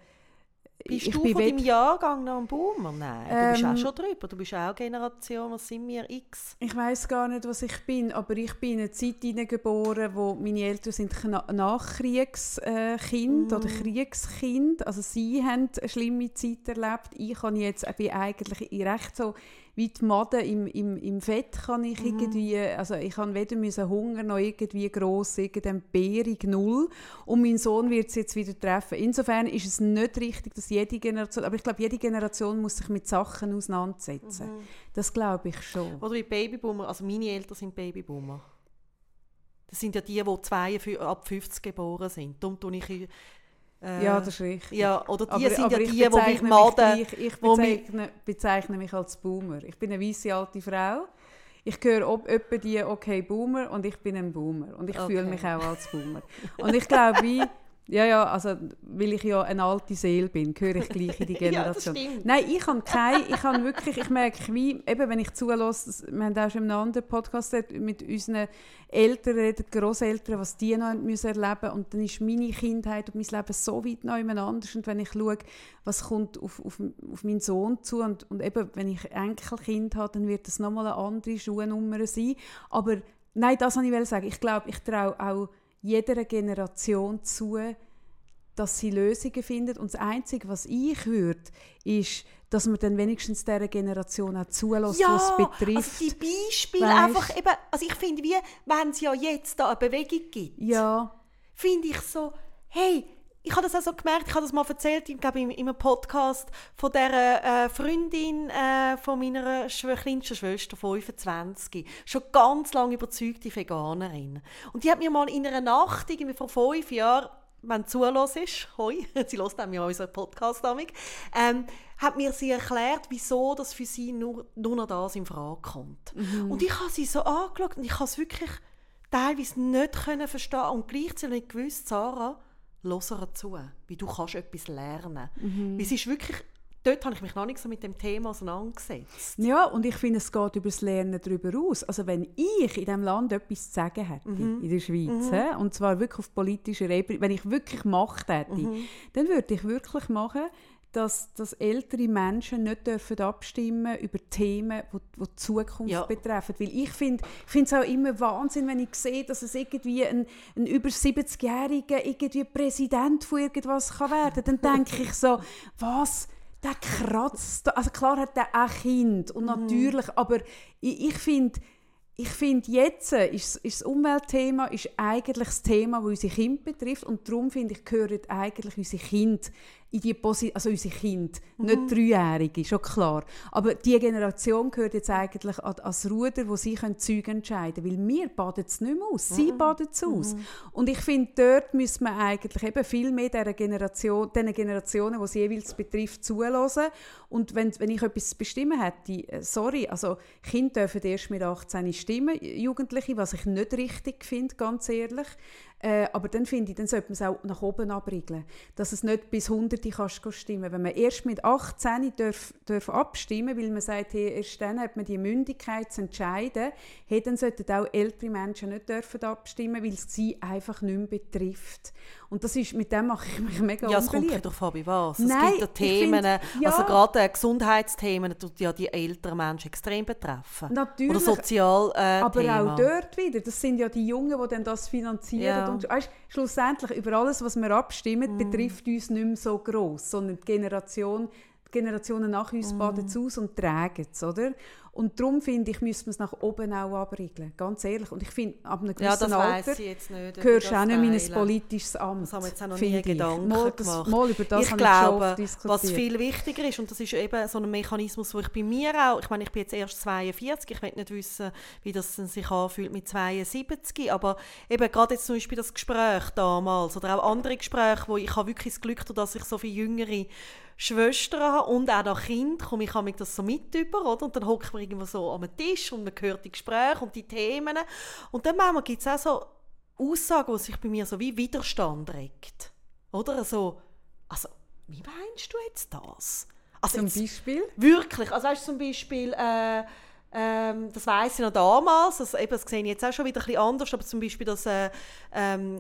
Speaker 2: bist
Speaker 1: ich
Speaker 2: du
Speaker 1: bin
Speaker 2: von deinem Jahrgang noch ein Boomer? Nein, du bist
Speaker 1: Ähm,
Speaker 2: auch schon drüber. Du bist auch Generation, was sind wir, X?
Speaker 1: Ich weiß gar nicht, was ich bin, aber ich bin in eine Zeit hineingeboren, wo meine Eltern sind Nachkriegskind oder Kriegskind. Also sie haben eine schlimme Zeit erlebt. Ich habe jetzt, ich bin eigentlich recht so wie die Maden im, im, im Fett kann ich irgendwie, also ich habe weder müssen Hunger noch irgendwie gross irgendein Bärig null und mein Sohn wird es jetzt wieder treffen. Insofern ist es nicht richtig, dass jede Generation, aber ich glaube, jede Generation muss sich mit Sachen auseinandersetzen. Das glaube ich schon.
Speaker 2: Oder wie Babyboomer, also meine Eltern sind Babyboomer. Das sind ja die, die 52, ab 50 geboren sind. Darum tue ich... Äh,
Speaker 1: Ja, das ist richtig.
Speaker 2: Ja, oder die
Speaker 1: Aber-
Speaker 2: sind
Speaker 1: aber
Speaker 2: ja
Speaker 1: ich
Speaker 2: die, die
Speaker 1: mich
Speaker 2: Maden...
Speaker 1: Ich
Speaker 2: mi-
Speaker 1: bezeichne, bezeichne mich als Boomer. Ich bin eine weiße alte Frau. Ich gehöre ob etwa die okay Boomer und ich bin ein Boomer und ich fühle
Speaker 2: Okay.
Speaker 1: mich auch als Boomer. Und ich glaube, ja, ja, also weil ich ja eine alte Seele bin, gehöre ich gleich in die
Speaker 2: Ja, das
Speaker 1: Generation.
Speaker 2: stimmt.
Speaker 1: Nein, ich habe keine, ich habe wirklich, ich merke wie, eben wenn ich zulasse, wir haben auch schon in einem anderen Podcast mit unseren Eltern reden, Grosseltern, was die noch haben müssen erleben und dann ist meine Kindheit und mein Leben so weit neu anders und wenn ich schaue, was kommt auf, auf, auf meinen Sohn zu und, und eben, wenn ich Enkelkind habe, dann wird das nochmal eine andere Schuhnummer sein, aber nein, das wollte ich sagen, ich glaube, ich traue auch jeder Generation zu, dass sie Lösungen findet. Und das Einzige, was ich würde, ist, dass man dann wenigstens dieser Generation auch zulässt,
Speaker 2: ja,
Speaker 1: was es betrifft.
Speaker 2: also die Beispiele
Speaker 1: Weisst.
Speaker 2: einfach eben... Also ich finde, wie wenn es ja jetzt da eine Bewegung gibt,
Speaker 1: ja,
Speaker 2: finde ich so, hey, ich habe das auch so gemerkt, ich habe das mal erzählt, ich glaube in, in einem Podcast von der äh, Freundin äh, von meiner schw kleinsten Schwester, 25, schon ganz lange überzeugte Veganerin. Und die hat mir mal in einer Nacht, irgendwie vor fünf Jahren, wenn zulässt ist, hoi, sie hört mir unseren Podcast damit, ähm, hat mir sie erklärt, wieso das für sie nur, nur noch das in Frage kommt. Und ich habe sie so angeschaut und ich habe es wirklich teilweise nicht können verstehen und gleichzeitig gewusst, Sarah, hör ihr zu, wie du kannst etwas lernen.
Speaker 1: Mhm.
Speaker 2: Weil es ist wirklich, dort habe ich mich noch nicht so mit dem Thema auseinandergesetzt.
Speaker 1: Ja, und ich finde, es geht über das Lernen darüber aus. Also wenn ich in diesem Land etwas zu sagen hätte,
Speaker 2: Mhm.
Speaker 1: in der Schweiz, hä, und zwar wirklich auf politischer Ebene, wenn ich wirklich Macht hätte,
Speaker 2: Mhm.
Speaker 1: dann würde ich wirklich machen, dass, dass ältere Menschen nicht dürfen abstimmen über Themen, die, die Zukunft
Speaker 2: Ja.
Speaker 1: betreffen. Weil ich finde es auch immer Wahnsinn, wenn ich sehe, dass es irgendwie ein, ein über 70-Jähriger irgendwie Präsident von irgendwas kann werden kann. Dann denke ich so, was der kratzt. Also klar hat der auch Kind und natürlich, aber ich, ich finde, ich finde jetzt ist, ist das Umweltthema ist eigentlich das Thema, das unsere Kinder betrifft und darum finde ich gehören eigentlich unsere Kinder in die Posi also unsere Kinder, nicht Dreijährige, schon klar. Aber die Generation gehört jetzt eigentlich an, ans Ruder, wo sie können Zeug entscheiden können, weil wir baden es nicht mehr aus, sie baden es aus. Und ich finde, dort müssen wir eigentlich eben viel mehr dieser Generation, den Generationen, die es jeweils betrifft, zulassen. Und wenn, wenn ich etwas zu bestimmen hätte, äh, sorry, also Kinder dürfen erst mit 18 stimmen, Jugendliche, was ich nicht richtig finde, ganz ehrlich. Äh, aber dann finde ich, dann sollte man es auch nach oben abriegeln. Dass es nicht bis 100 kannst stimmen. Wenn man erst mit 18 darf, darf abstimmen weil man sagt, hey, erst dann hat man die Mündigkeit zu entscheiden, hey, dann sollten auch ältere Menschen nicht dürfen abstimmen, weil es sie einfach nicht mehr betrifft. Und das ist, mit dem mache ich mich mega
Speaker 2: Ja, es kommt doch an, bei was.
Speaker 1: Nein,
Speaker 2: es gibt ja Themen,
Speaker 1: find- ja.
Speaker 2: also gerade äh, Gesundheitsthemen, tut ja die älteren Menschen extrem betreffen.
Speaker 1: Natürlich.
Speaker 2: Oder sozial äh,
Speaker 1: Aber
Speaker 2: Thema.
Speaker 1: auch dort wieder, das sind ja die Jungen, die dann das finanzieren.
Speaker 2: Ja.
Speaker 1: Und weißt, schlussendlich, über alles, was wir abstimmen, betrifft uns nicht mehr so gross, sondern die Generation, die Generationen nach uns baden es aus und tragen es, oder? Und darum finde ich, müssen wir es nach oben auch abriegeln, ganz ehrlich. Und ich finde, ab einem
Speaker 2: Ja,
Speaker 1: gewissen
Speaker 2: weiss
Speaker 1: Alter
Speaker 2: ich nicht. ich
Speaker 1: gehörst du auch nicht in ein politisches Amt,
Speaker 2: Das haben wir jetzt auch noch nie
Speaker 1: ich.
Speaker 2: Gedanken
Speaker 1: mal, das,
Speaker 2: gemacht.
Speaker 1: Mal über das
Speaker 2: ich
Speaker 1: ich
Speaker 2: glaube,
Speaker 1: diskutiert.
Speaker 2: was viel wichtiger ist, und das ist eben so ein Mechanismus, wo ich bei mir auch, ich meine, ich bin jetzt erst 42, ich will nicht wissen, wie das sich anfühlt mit 72, aber eben gerade jetzt zum Beispiel das Gespräch damals oder auch andere Gespräche, wo ich habe wirklich das Glück, habe, dass ich so viele jüngere Schwestern habe und auch noch Kinder, komme ich das so mit über, oder? Und dann hockt man irgendwo so am Tisch und man hört die Gespräche und die Themen und dann manchmal gibt es auch so Aussagen, die sich bei mir so wie Widerstand regt. Oder so, also, wie meinst du jetzt das? Also
Speaker 1: Zum
Speaker 2: jetzt-
Speaker 1: Beispiel?
Speaker 2: Wirklich. Also weißt du zum Beispiel, äh, ähm, das weiss ich noch damals, also eben, das sehe ich jetzt auch schon wieder ein bisschen anders, aber zum Beispiel, dass äh, ähm,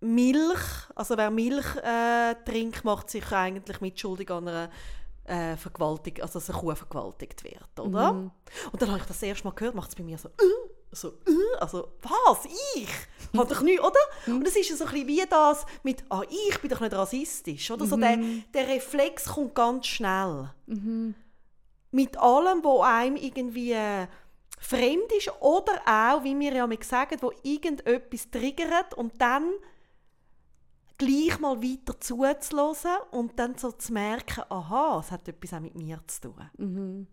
Speaker 2: Milch, also wer Milch äh, trinkt, macht sich eigentlich mitschuldig an einer äh, Vergewaltigung, also dass eine Kuh vergewaltigt wird, oder?
Speaker 1: Mhm.
Speaker 2: Und dann habe ich das erste Mal gehört, macht es bei mir so, äh, so, äh, also was, ich? Hat doch nicht, oder?
Speaker 1: Mhm.
Speaker 2: Und es ist so ein bisschen wie das mit, ah, ich bin doch nicht rassistisch, oder? So der,
Speaker 1: Mhm.
Speaker 2: der Reflex kommt ganz schnell mit allem, wo einem irgendwie äh, fremd ist oder auch, wie wir ja mal sagen, wo irgendetwas triggert und dann gleich mal weiter zuzulassen und dann so zu merken, aha, es hat etwas auch mit mir zu tun.
Speaker 1: Mhm.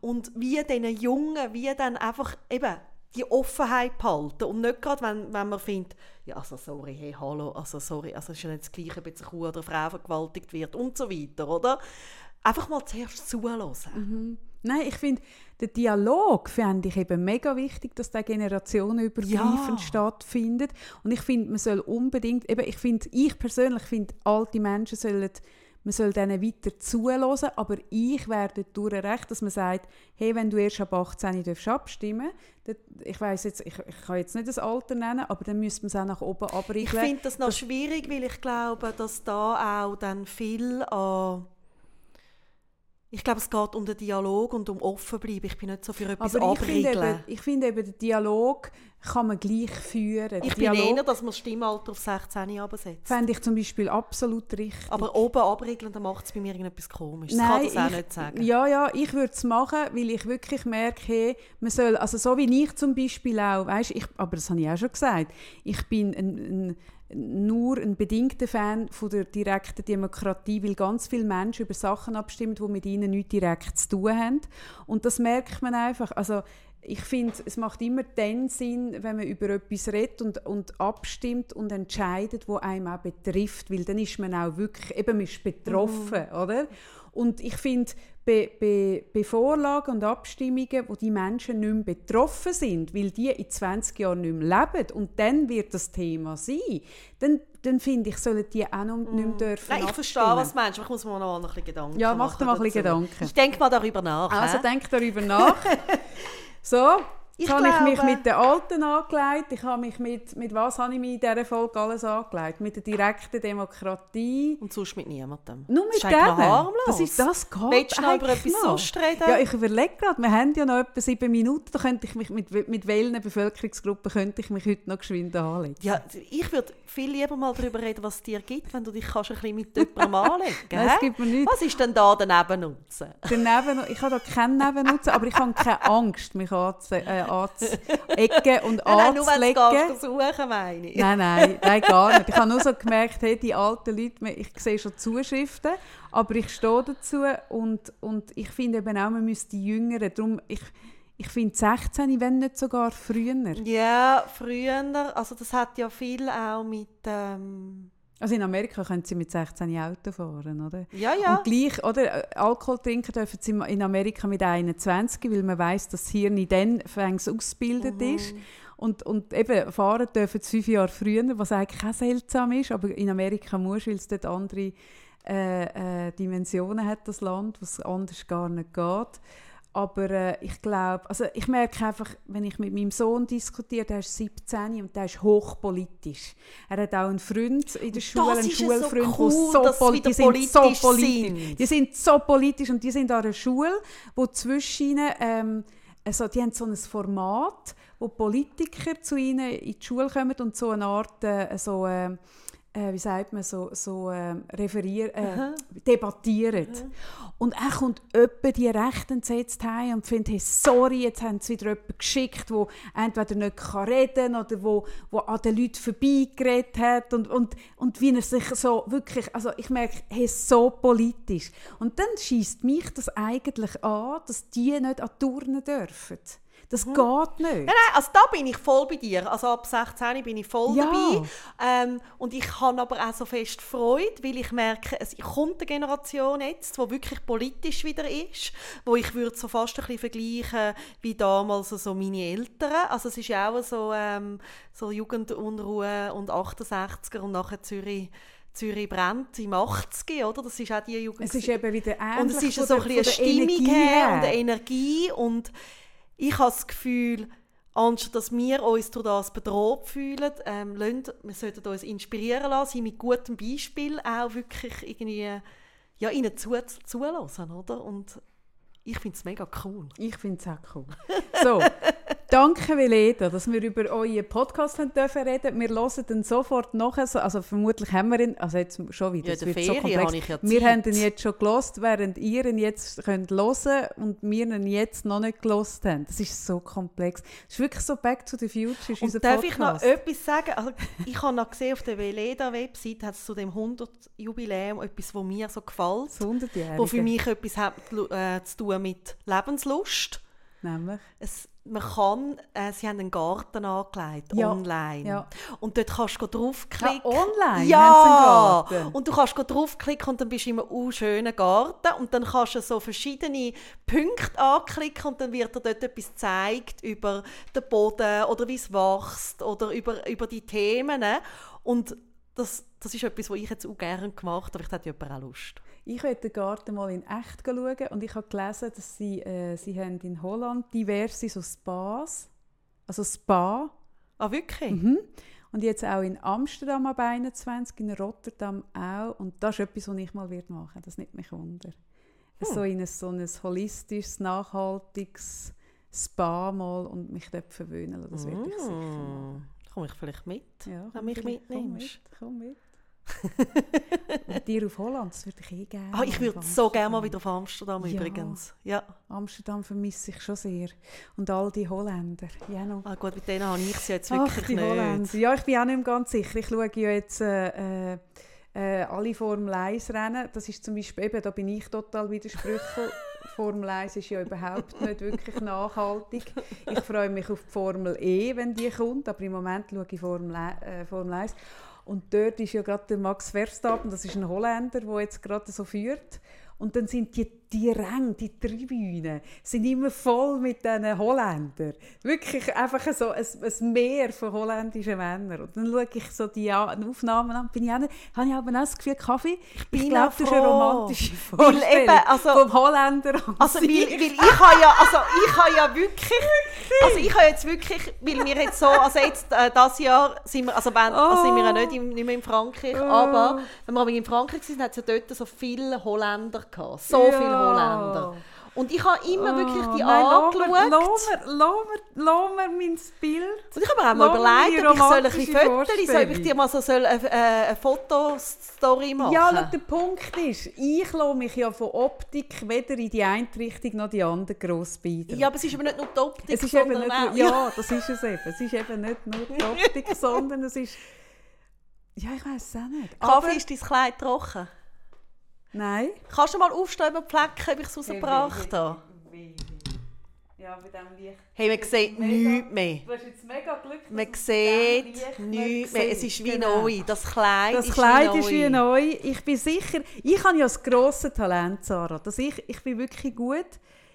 Speaker 2: Und wie diesen Jungen, wie dann einfach eben die Offenheit behalten und nicht gerade, wenn, wenn man findet, ja, also sorry, hey, hallo, also sorry, also es ist ja nicht das Gleiche, ob jetzt eine Kuh oder eine Frau vergewaltigt wird und so weiter, oder? Einfach mal zuerst zulassen.
Speaker 1: Nein, ich finde, der Dialog fände ich eben mega wichtig, dass der generationenübergreifend
Speaker 2: Ja.
Speaker 1: stattfindet. Und ich finde, man soll unbedingt, eben, ich finde, ich persönlich finde, alte Menschen sollen, man soll denen weiter zulassen, aber ich werde durch recht, dass man sagt, hey, wenn du erst ab 18 darfst abstimmen dann, ich weiß jetzt, ich, ich kann jetzt nicht das Alter nennen, aber dann müsste man es auch nach oben
Speaker 2: Ich
Speaker 1: abriegeln.
Speaker 2: finde das noch schwierig, weil ich glaube, dass da auch dann viel an... Ich glaube, es geht um den Dialog und um offen bleiben. Ich bin nicht so für etwas
Speaker 1: aber ich finde, eben, ich finde eben, den Dialog kann man gleich führen.
Speaker 2: Ich bin
Speaker 1: Dialog
Speaker 2: eher, dass man das Stimmalter auf 16 absetzt.
Speaker 1: fände ich zum Beispiel absolut richtig.
Speaker 2: Aber oben abriegeln, dann macht es bei mir irgendetwas komisch. Das
Speaker 1: Nein,
Speaker 2: kann das auch
Speaker 1: ich,
Speaker 2: nicht sagen.
Speaker 1: Ja, ja, ich würde es machen, weil ich wirklich merke, hey, man soll, also so wie ich zum Beispiel auch, weißt, ich, aber das habe ich auch schon gesagt, ich bin ein, ein, nur ein bedingter Fan von der direkten Demokratie, weil ganz viele Menschen über Sachen abstimmen, die mit ihnen nichts direkt zu tun haben. Und das merkt man einfach. Also ich finde, es macht immer dann Sinn, wenn man über etwas redet und, und abstimmt und entscheidet, wo einem auch betrifft, weil dann ist man auch wirklich, eben man ist betroffen, oder? Und ich finde, bei, bei, bei Vorlagen und Abstimmungen, wo die Menschen nicht mehr betroffen sind, weil die in 20 Jahren nicht mehr leben und dann wird das Thema sein, dann, dann finde ich, sollen die auch noch nicht mehr dürfen
Speaker 2: Nein, ich verstehe,
Speaker 1: abstimmen.
Speaker 2: was du meinst. Ich muss mir noch ein bisschen Gedanken
Speaker 1: Ja,
Speaker 2: machen.
Speaker 1: mach dir mal ein bisschen. Gedanken.
Speaker 2: Ich denke mal darüber nach.
Speaker 1: Also
Speaker 2: hä?
Speaker 1: denk darüber nach. so,
Speaker 2: Ich
Speaker 1: jetzt habe ich mich mit den Alten angelegt. Ich habe mich mit, mit was habe ich mich in dieser Folge alles angelegt? Mit der direkten Demokratie.
Speaker 2: Und sonst mit niemandem.
Speaker 1: Nur mit
Speaker 2: noch
Speaker 1: denen. Das, ist, das geht
Speaker 2: Willst du noch über etwas
Speaker 1: noch.
Speaker 2: sonst reden?
Speaker 1: Ja, ich überlege gerade, wir haben ja noch etwa sieben Minuten, da könnte ich mich mit, mit welchen Bevölkerungsgruppen könnte ich mich heute noch geschwind anlegen.
Speaker 2: Ja, ich würde viel lieber mal darüber reden, was es dir gibt, wenn du dich kannst ein bisschen mit jemandem anlegen
Speaker 1: nichts.
Speaker 2: Was ist denn da der Nebennutzen?
Speaker 1: Daneben, ich habe da keinen Nebennutzen, aber ich habe keine Angst, mich anzu, äh, anzuecken und
Speaker 2: Nein, nein, nur
Speaker 1: anzulegen.
Speaker 2: du gehst suchen, meine ich.
Speaker 1: Nein, nein, nein, gar nicht. Ich habe nur so gemerkt, hey, die alten Leute, ich sehe schon Zuschriften, aber ich stehe dazu und, und ich finde eben auch, man müsste die Jüngeren, darum, ich, ich finde 16, wenn nicht sogar früher.
Speaker 2: Ja, früher, also das hat ja viel auch mit, ähm,
Speaker 1: Also in Amerika können sie mit 16 Auto fahren, oder?
Speaker 2: ja, ja.
Speaker 1: Und gleich, oder, äh, Alkohol trinken dürfen sie in Amerika mit 21, weil man weiß, dass das Hirn dann fängs ausgebildet
Speaker 2: Mhm.
Speaker 1: ist. Und, und eben, fahren dürfen sie fünf Jahre früher, was eigentlich auch seltsam ist, aber in Amerika muss, weil es dort andere äh, äh, Dimensionen hat, das Land, was anders gar nicht geht. Aber äh, ich glaube, also ich merke einfach, wenn ich mit meinem Sohn diskutiere, der ist 17 und der ist hochpolitisch. Er hat auch einen Freund in der
Speaker 2: Und
Speaker 1: Schule, einen
Speaker 2: ja so
Speaker 1: Schulfreund,
Speaker 2: cool,
Speaker 1: so die sind so
Speaker 2: politisch
Speaker 1: politisch.
Speaker 2: sind.
Speaker 1: Die sind so politisch und die sind an einer Schule, wo zwischen ihnen, ähm, also die haben so ein Format, wo Politiker zu ihnen in die Schule kommen und so eine Art, äh, so, äh, äh, wie sagt man, so, so äh, referier, äh, debattieren. Und er kommt etwa die Recht entsetzt heim und findet, hey, sorry, jetzt haben sie wieder jemanden geschickt, der entweder nicht kann reden kann oder wo, wo an den Leuten vorbeigeredet hat und, und, und wie er sich so wirklich, also ich merke, er ist so politisch. Und dann schießt mich das eigentlich an, dass die nicht an Turnen dürfen. Das geht nicht.
Speaker 2: Nein, nein, also da bin ich voll bei dir. Also ab 16 bin ich voll
Speaker 1: Ja.
Speaker 2: dabei. Ähm, und ich habe aber auch so fest Freude, weil ich merke, es kommt eine Generation jetzt, die wirklich politisch wieder ist, wo ich würde so fast ein bisschen vergleichen wie damals so meine Eltern. Also es ist ja auch so, ähm, so Jugendunruhe und 68er und nachher Zürich Zürich brennt im 80 oder? Das ist auch die Jugend.
Speaker 1: Es ist eben wieder ähnlich
Speaker 2: und es ist so ein bisschen eine Stimmung her. und eine Energie und ich habe das Gefühl, anstatt dass wir uns durch das bedroht fühlen, ähm, lassen, wir sollten uns inspirieren lassen, sie mit gutem Beispiel auch wirklich irgendwie ja, ihnen zu, zulassen, oder? Und ich finde es mega cool.
Speaker 1: Ich finde es auch cool. So, danke Veleda, dass wir über euren Podcast haben dürfen reden. Wir hören dann sofort nachher, so- also vermutlich haben wir ihn, also jetzt schon wieder,
Speaker 2: Ja, der
Speaker 1: wird so
Speaker 2: Ferien
Speaker 1: komplex.
Speaker 2: habe ich ja
Speaker 1: wir haben ihn jetzt schon gelost, während ihr ihn jetzt könnt hören und wir ihn jetzt noch nicht gelost haben. Das ist so komplex. Das ist wirklich so Back to the Future, ist unser
Speaker 2: Und darf ich noch
Speaker 1: Podcast.
Speaker 2: etwas sagen? Also, ich habe noch gesehen, auf der Veleda-Website hat es zu dem 100-Jubiläum etwas, was mir so gefällt.
Speaker 1: Das 100-Jährige.
Speaker 2: wo für mich etwas hat, äh, zu tun mit Lebenslust.
Speaker 1: Nämlich.
Speaker 2: Es, man kann, äh, sie haben einen Garten angelegt,
Speaker 1: Ja,
Speaker 2: online.
Speaker 1: ja.
Speaker 2: Und dort kannst du draufklicken.
Speaker 1: Ah, online
Speaker 2: Ja! Und du kannst draufklicken und dann bist du in einem uh, schönen Garten und dann kannst du so verschiedene Punkte anklicken und dann wird dir dort etwas gezeigt über den Boden oder wie es wächst oder über, über die Themen. Und das, das ist etwas, was ich jetzt auch gerne gemacht habe. Vielleicht hat jemand auch Lust.
Speaker 1: Ich wollte den Garten mal in echt schauen und ich habe gelesen, dass sie, äh, sie haben in Holland diverse so Spas, also Spa,
Speaker 2: Ah, wirklich?
Speaker 1: mhm. und jetzt auch in Amsterdam ab 21, in Rotterdam auch und das ist etwas, was ich mal werde machen das nimmt mich wunder. So in ein, so ein holistisches, nachhaltiges Spa mal und mich dort verwöhnen das würde ich sicher machen.
Speaker 2: Mm, komme ich vielleicht mit.
Speaker 1: Ja,
Speaker 2: Wenn mich
Speaker 1: vielleicht- komm
Speaker 2: mitnimmst.
Speaker 1: mit, komm mit. Und dir auf Holland, das würde ich eh gerne.
Speaker 2: Ah, ich würde so gerne mal wieder auf Amsterdam
Speaker 1: Ja.
Speaker 2: übrigens. Ja.
Speaker 1: Amsterdam vermisse ich schon sehr. Und all die Holländer. Ja, noch.
Speaker 2: Ah, gut, mit denen habe ich es jetzt
Speaker 1: Ach,
Speaker 2: wirklich
Speaker 1: die
Speaker 2: nicht.
Speaker 1: Holländer. Ja, ich bin auch nicht mehr ganz sicher. Ich schaue ja jetzt äh, äh, äh, alle Formel 1 Rennen. Das ist zum Beispiel, eben, da bin ich total widersprüchlich. Formel 1 ist ja überhaupt nicht wirklich nachhaltig. Ich freue mich auf die Formel E, wenn die kommt, aber im Moment schaue ich Formel, äh, Formel 1. Und dort ist ja gerade der Max Verstappen, das ist ein Holländer, der jetzt gerade so führt. Und dann sind die, die Ränge, die Tribünen, sind immer voll mit diesen Holländern. Wirklich einfach so ein, ein Meer von holländischen Männern. Und dann schaue ich so die Aufnahmen an, bin ich auch habe ich aber auch das Gefühl, Kaffee, ich,
Speaker 2: bin
Speaker 1: glaube, das ist eine romantische
Speaker 2: Weil
Speaker 1: Vorstellung
Speaker 2: eben, also-
Speaker 1: vom Holländer
Speaker 2: Also, weil, weil ich habe ja, also ich habe ja wirklich, also ich habe jetzt wirklich, weil wir jetzt so, also jetzt äh, das Jahr sind wir, also, wenn, also sind wir ja nicht, im, nicht mehr in Frankreich,
Speaker 1: Oh.
Speaker 2: aber wenn wir in Frankreich sind, hat es ja dort so viele Holländer gehabt, so
Speaker 1: Ja.
Speaker 2: viele Holländer. Und ich habe immer wirklich die
Speaker 1: Oh, nein,
Speaker 2: angeschaut.
Speaker 1: Lass mir, mein Bild.
Speaker 2: Und ich habe mir auch mal überlegt, ob ich soll ein bisschen Fotos, soll ich dir mal so soll eine, eine, eine Fotostory machen?
Speaker 1: Ja, schau, der Punkt ist, ich lasse mich ja von Optik weder in die eine Richtung noch die andere gross beeindrucken.
Speaker 2: Ja, aber es ist aber nicht nur die Optik,
Speaker 1: es ist eben
Speaker 2: sondern
Speaker 1: nicht
Speaker 2: auch,
Speaker 1: nur, ja, das ist es eben. Es ist eben nicht nur die Optik, sondern es ist... Ja, ich weiß es auch nicht.
Speaker 2: Kaffee ist dein Kleid trocken.
Speaker 1: Nein.
Speaker 2: Kannst du mal aufstehen über die Flecken, ob ich es rausgebracht habe?
Speaker 1: Ja, bei diesem Licht.
Speaker 2: Hey, man sieht nichts mehr.
Speaker 1: Du hast jetzt mega Glück,
Speaker 2: Man
Speaker 1: es
Speaker 2: sieht nichts
Speaker 1: nicht
Speaker 2: mehr. Es ist wie
Speaker 1: Genau.
Speaker 2: neu. Das Kleid,
Speaker 1: Das
Speaker 2: ist,
Speaker 1: Kleid
Speaker 2: wie
Speaker 1: ist wie
Speaker 2: neu.
Speaker 1: neu. Ich bin sicher, ich habe ja das grosse Talent, Sarah, dass ich, ich bin wirklich gut.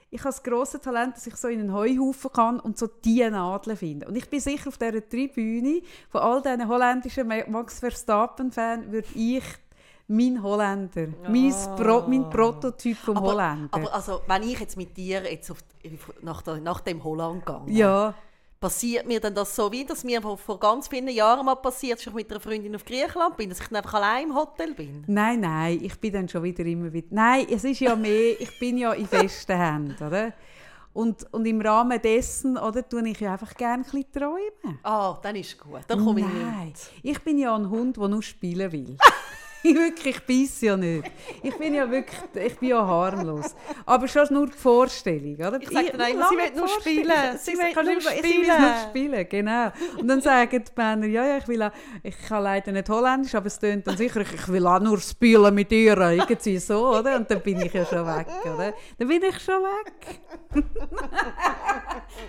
Speaker 1: Ich habe das grosse Talent, dass ich so in einen Heuhaufen kann und so die Nadeln finde. Und ich bin sicher, auf dieser Tribüne von all diesen holländischen Max Verstappen-Fans würde ich mein Holländer, mein, Pro, mein Prototyp vom
Speaker 2: aber,
Speaker 1: Holländer.
Speaker 2: aber also, wenn ich jetzt mit dir jetzt auf, nach, der, nach dem Holland gehe,
Speaker 1: ja,
Speaker 2: passiert mir dann das so wie, dass mir vor, ganz vielen Jahren mal passiert, dass ich mit einer Freundin auf Griechenland bin, dass ich dann einfach allein im Hotel bin?
Speaker 1: Nein, nein, ich bin dann schon wieder immer wieder. Nein, es ist ja mehr, ich bin ja in festen Händen, oder? Und, und im Rahmen dessen, oder, tue ich ja einfach gerne ein bisschen träumen.
Speaker 2: Ah, dann ist gut. Dann komme ich
Speaker 1: Nein,
Speaker 2: mit.
Speaker 1: ich bin ja ein Hund, der nur spielen will. ich wirklich, ich beiß ja nicht. Ich bin ja wirklich, ich bin ja harmlos. Aber schon nur die Vorstellung, oder?
Speaker 2: Ich sage dann immer, sie
Speaker 1: mir
Speaker 2: will nur spielen. Sie
Speaker 1: Sie
Speaker 2: will
Speaker 1: kann
Speaker 2: nur
Speaker 1: nicht- Sie will
Speaker 2: spielen.
Speaker 1: nur spielen, genau. Und dann sagen die Männer, ja, ja, ich will auch, ich kann leider nicht Holländisch, aber es tönt dann sicher, ich, ich will auch nur spielen mit ihr, irgendwie so, oder? Und dann bin ich ja schon weg, oder? Dann bin ich schon weg.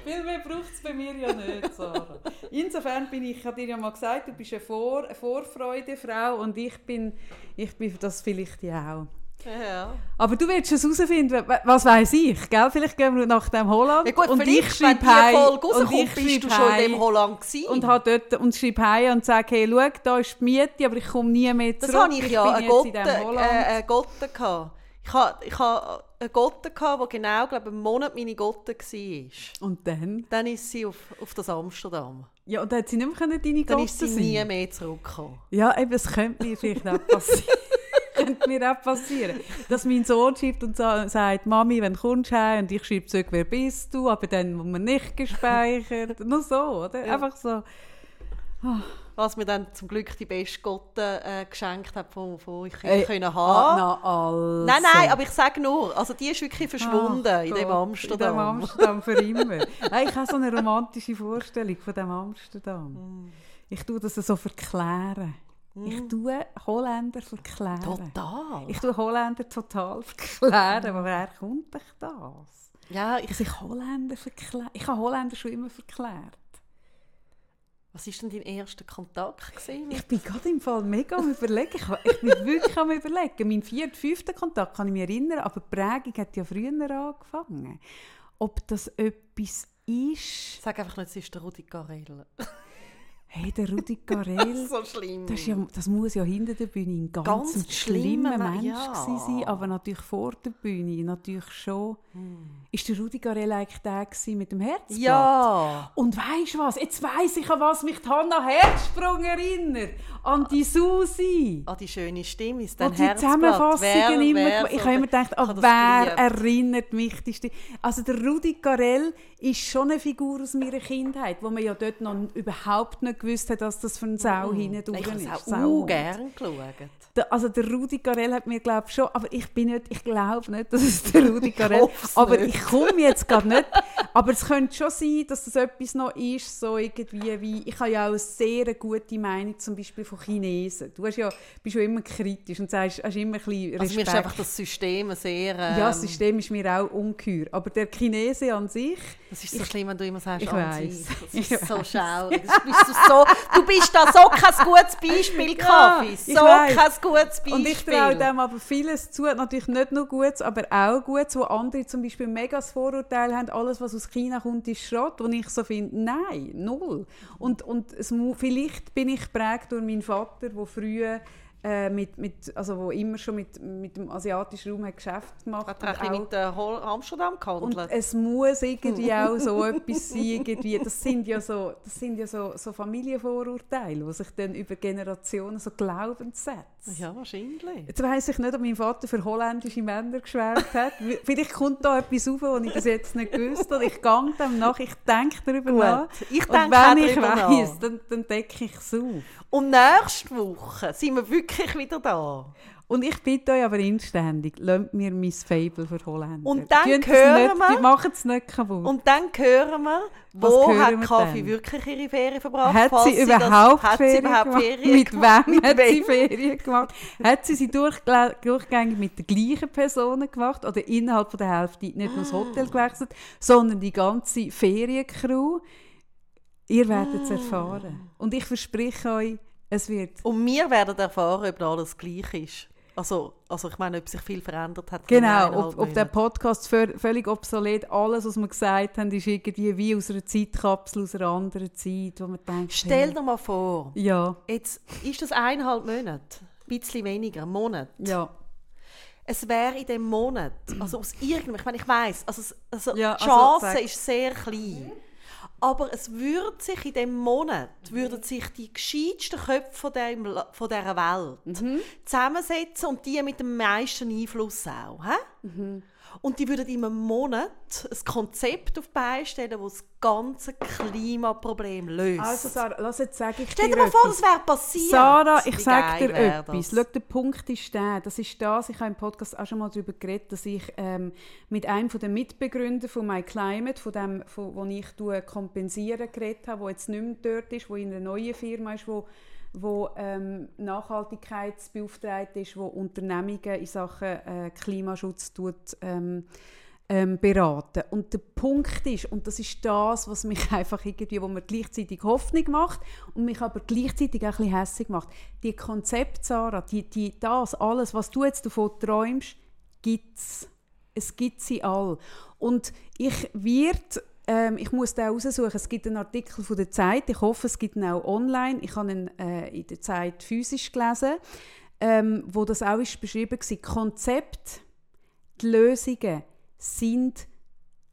Speaker 1: Viel mehr braucht es bei mir ja nicht, Sarah. Insofern bin ich, ich habe dir ja mal gesagt, du bist eine, Vor eine Vorfreudefrau und ich bin, ich bin das vielleicht ja auch.
Speaker 2: Ja.
Speaker 1: Aber du willst es herausfinden, wa- was weiß ich, gell? Vielleicht gehen wir nach dem Holland
Speaker 2: Ja gut,
Speaker 1: und ich schreibe heim und ich
Speaker 2: bist du schon in dem Holland gewesen.
Speaker 1: und habe dort und schreibe heim und sage, hey, schau, da ist die Miete, aber ich komme nie mehr
Speaker 2: Das
Speaker 1: zurück.
Speaker 2: habe ich ja,
Speaker 1: bin
Speaker 2: eine
Speaker 1: jetzt
Speaker 2: Gotte,
Speaker 1: in dem
Speaker 2: äh, Gotte gehabt. Ich hatte ich ha eine Gotte, gehabt, die genau, glaube einen Monat meine Gotte war.
Speaker 1: und dann?
Speaker 2: Dann ist sie auf, auf das Amsterdam.
Speaker 1: Ja, und dann hat sie nicht mehr deine
Speaker 2: Dann
Speaker 1: Gotte
Speaker 2: ist sie
Speaker 1: sein.
Speaker 2: nie mehr zurückgekommen.
Speaker 1: Ja, eben, es könnte mir vielleicht auch passieren. könnte mir auch passieren. Dass mein Sohn schreibt und sa- sagt, Mami, wenn du kommst heim und ich schreibe zurück, wer bist du, aber dann wird man nicht gespeichert. Nur so, oder?
Speaker 2: Ja.
Speaker 1: Einfach so.
Speaker 2: Was mir dann zum Glück die beste Gotte äh, geschenkt hat, von, von ich
Speaker 1: Ey,
Speaker 2: können
Speaker 1: Ah,
Speaker 2: haben.
Speaker 1: na, also.
Speaker 2: Nein, nein, aber ich sage nur, also die ist wirklich verschwunden
Speaker 1: Ach
Speaker 2: in dem
Speaker 1: Gott,
Speaker 2: Amsterdam.
Speaker 1: In dem Amsterdam für immer. Nein, ich habe so eine romantische Vorstellung von dem Amsterdam.
Speaker 2: Mm.
Speaker 1: Ich tue das so verklären. Ich tue Holländer verklären.
Speaker 2: Total.
Speaker 1: Ich tue Holländer total verklären. Woher kommt dich das?
Speaker 2: ja, ich,
Speaker 1: Dass ich Holländer verkläre? Ich habe Holländer schon immer verklärt.
Speaker 2: Was war denn dein erster Kontakt? Gewesen?
Speaker 1: Ich bin gerade im Fall mega am überlegen. Ich, ich bin wirklich am überlegen. Mein vierter, fünfter Kontakt kann ich mich erinnern, aber die Prägung hat ja früher angefangen. Ob das etwas ist...
Speaker 2: Sag einfach nicht, es ist der Rudi Carell.
Speaker 1: Hey, der Rudi Carell...
Speaker 2: so schlimm.
Speaker 1: Das, ist ja, das muss ja hinter der Bühne ein ganz,
Speaker 2: Ganz
Speaker 1: schlimmer Mensch
Speaker 2: ja.
Speaker 1: sein, aber natürlich vor der Bühne natürlich schon. Ist der Rudi Carell eigentlich der mit dem Herzblatt?
Speaker 2: ja.
Speaker 1: Und weißt du was? Jetzt weiss ich, an was mich die Hanna Herzsprung erinnert. An die Susi.
Speaker 2: Ah, die schöne Stimme ist dein
Speaker 1: die
Speaker 2: Herzblatt.
Speaker 1: Zusammenfassungen immer
Speaker 2: wer
Speaker 1: Ich habe immer gedacht, an
Speaker 2: das
Speaker 1: wer erinnert mich die Stimme? Also der Rudi Carell ist schon eine Figur aus meiner Kindheit, wo man ja dort noch überhaupt nicht gewusst hat, dass das von Sau hinten
Speaker 2: Ich habe
Speaker 1: ist.
Speaker 2: es auch uh, gern geschaut.
Speaker 1: Der- Also der Rudi Carell hat mir glaube schon, aber ich bin nicht, ich glaube nicht, dass es der Rudi Carell
Speaker 2: hoff's
Speaker 1: aber
Speaker 2: nicht.
Speaker 1: Ich komme jetzt gerade nicht. Aber es könnte schon sein, dass das etwas noch ist, so irgendwie wie, ich habe ja auch eine sehr gute Meinung zum Beispiel von Chinesen. Du hast ja, bist ja immer kritisch und sagst, hast immer ein bisschen Respekt.
Speaker 2: Also mir ist einfach das System sehr... Ähm,
Speaker 1: ja, das System ist mir auch ungeheuer. Aber der Chinese an sich,
Speaker 2: Das ist so schlimm, wenn du immer sagst,
Speaker 1: ich
Speaker 2: an
Speaker 1: weiss.
Speaker 2: sich. Das
Speaker 1: Ich
Speaker 2: ist so
Speaker 1: weiss.
Speaker 2: schaurig. Bist du, so, du bist da so kein gutes Beispiel, Kaffee.
Speaker 1: ich
Speaker 2: so
Speaker 1: weiss.
Speaker 2: kein gutes Beispiel.
Speaker 1: Und ich traue dem aber vieles zu, natürlich nicht nur Gutes, aber auch Gutes, wo andere zum Beispiel mega das Vorurteil haben, alles was aus China kommt ist Schrott, wo ich so finde, nein, null. Und, und es, vielleicht bin ich geprägt durch meinen Vater, der früher äh, mit, mit, also wo immer schon mit, mit dem asiatischen Raum hat Geschäft gemacht
Speaker 2: Hat
Speaker 1: und
Speaker 2: bisschen
Speaker 1: auch-
Speaker 2: mit äh, Amsterdam
Speaker 1: und
Speaker 2: gehandelt?
Speaker 1: es muss irgendwie auch so etwas sein, irgendwie. Das sind ja so, das sind ja so, so Familienvorurteile, die sich dann über Generationen so Glaubenssätze
Speaker 2: ja, wahrscheinlich.
Speaker 1: Jetzt weiss ich nicht, ob mein Vater für holländische Männer geschwärmt hat. Vielleicht kommt da etwas rauf, was ich bis jetzt nicht gewusst habe. Ich gehe dem nach, ich denke darüber nach.
Speaker 2: ich
Speaker 1: Und
Speaker 2: denke
Speaker 1: wenn
Speaker 2: auch
Speaker 1: ich weiss, dann, dann decke ich es auf.
Speaker 2: Und nächste Woche sind wir wirklich wieder da.
Speaker 1: Und ich bitte euch aber inständig, lasst mir mein Fable für Holländer.
Speaker 2: Und dann
Speaker 1: das
Speaker 2: hören
Speaker 1: nicht,
Speaker 2: wir-
Speaker 1: Machen es nicht kaputt.
Speaker 2: Und dann hören wir, wo
Speaker 1: hören
Speaker 2: hat
Speaker 1: wir
Speaker 2: Kaffee
Speaker 1: dann?
Speaker 2: wirklich ihre Ferien verbracht?
Speaker 1: hat sie
Speaker 2: das-
Speaker 1: überhaupt
Speaker 2: hat sie
Speaker 1: Ferien
Speaker 2: überhaupt
Speaker 1: gemacht?
Speaker 2: Ferien
Speaker 1: mit
Speaker 2: gemacht?
Speaker 1: wem hat sie? Ferien gemacht? hat sie sie durchgängig mit den gleichen Personen gemacht oder innerhalb von der Hälfte nicht nur das Hotel gewechselt, sondern die ganze Feriencrew? Ihr werdet es erfahren. Und ich verspreche euch, es wird
Speaker 2: Und wir werden erfahren, ob da alles gleich ist. Also, also ich meine, ob sich viel verändert hat.
Speaker 1: Genau, ob, ob der. Podcast vö- völlig obsolet, alles, was wir gesagt haben, ist irgendwie wie aus einer Zeitkapsel, aus einer anderen Zeit, wo man denkt,
Speaker 2: Stell dir mal vor,
Speaker 1: ja,
Speaker 2: jetzt ist das eineinhalb Monate, ein bisschen weniger, ein Monat.
Speaker 1: ja,
Speaker 2: Es wäre in dem Monat, also aus irgendeinem, ich meine, ich weiss, also, also
Speaker 1: Ja,
Speaker 2: die
Speaker 1: also
Speaker 2: Chance
Speaker 1: sag-
Speaker 2: ist sehr klein. Aber es würde sich in dem Monat, würden sich die gescheitsten Köpfe von, dem, von dieser Welt
Speaker 1: Mhm.
Speaker 2: zusammensetzen und die mit dem meisten Einfluss auch. Hä?
Speaker 1: Mhm.
Speaker 2: Und die würden in einem Monat ein Konzept auf die Beine stellen, das das ganze Klimaproblem löst.
Speaker 1: Also Sarah, lass jetzt sage ich
Speaker 2: Stell
Speaker 1: dir
Speaker 2: mal vor,
Speaker 1: etwas.
Speaker 2: das wäre passiert.
Speaker 1: Sarah, ich sage dir etwas.
Speaker 2: das?
Speaker 1: Schau, der Punkt ist der, das ist das, ich habe im Podcast auch schon mal darüber geredet, dass ich ähm, mit einem der Mitbegründer von My Climate, von dem, von, wo ich kompensieren geredet habe, wo jetzt nicht mehr dort ist, wo in einer neuen Firma ist, wo wo ähm, Nachhaltigkeitsbeauftragte ist, wo Unternehmungen in Sachen äh, Klimaschutz tut, ähm, ähm, beraten. Und der Punkt ist, und das ist das, was mich einfach irgendwie, wo mir gleichzeitig Hoffnung macht und mich aber gleichzeitig auch ein hässlich macht. Die Konzepte, Sarah, die, die, das alles, was du jetzt davon träumst, gibt es. Es gibt sie all. Und ich werde ähm, ich muss da raussuchen. Es gibt einen Artikel von der Zeit. Ich hoffe, es gibt ihn auch online. Ich habe ihn äh, in der Zeit physisch gelesen, ähm, wo das auch ist beschrieben war. Konzept, die Lösungen sind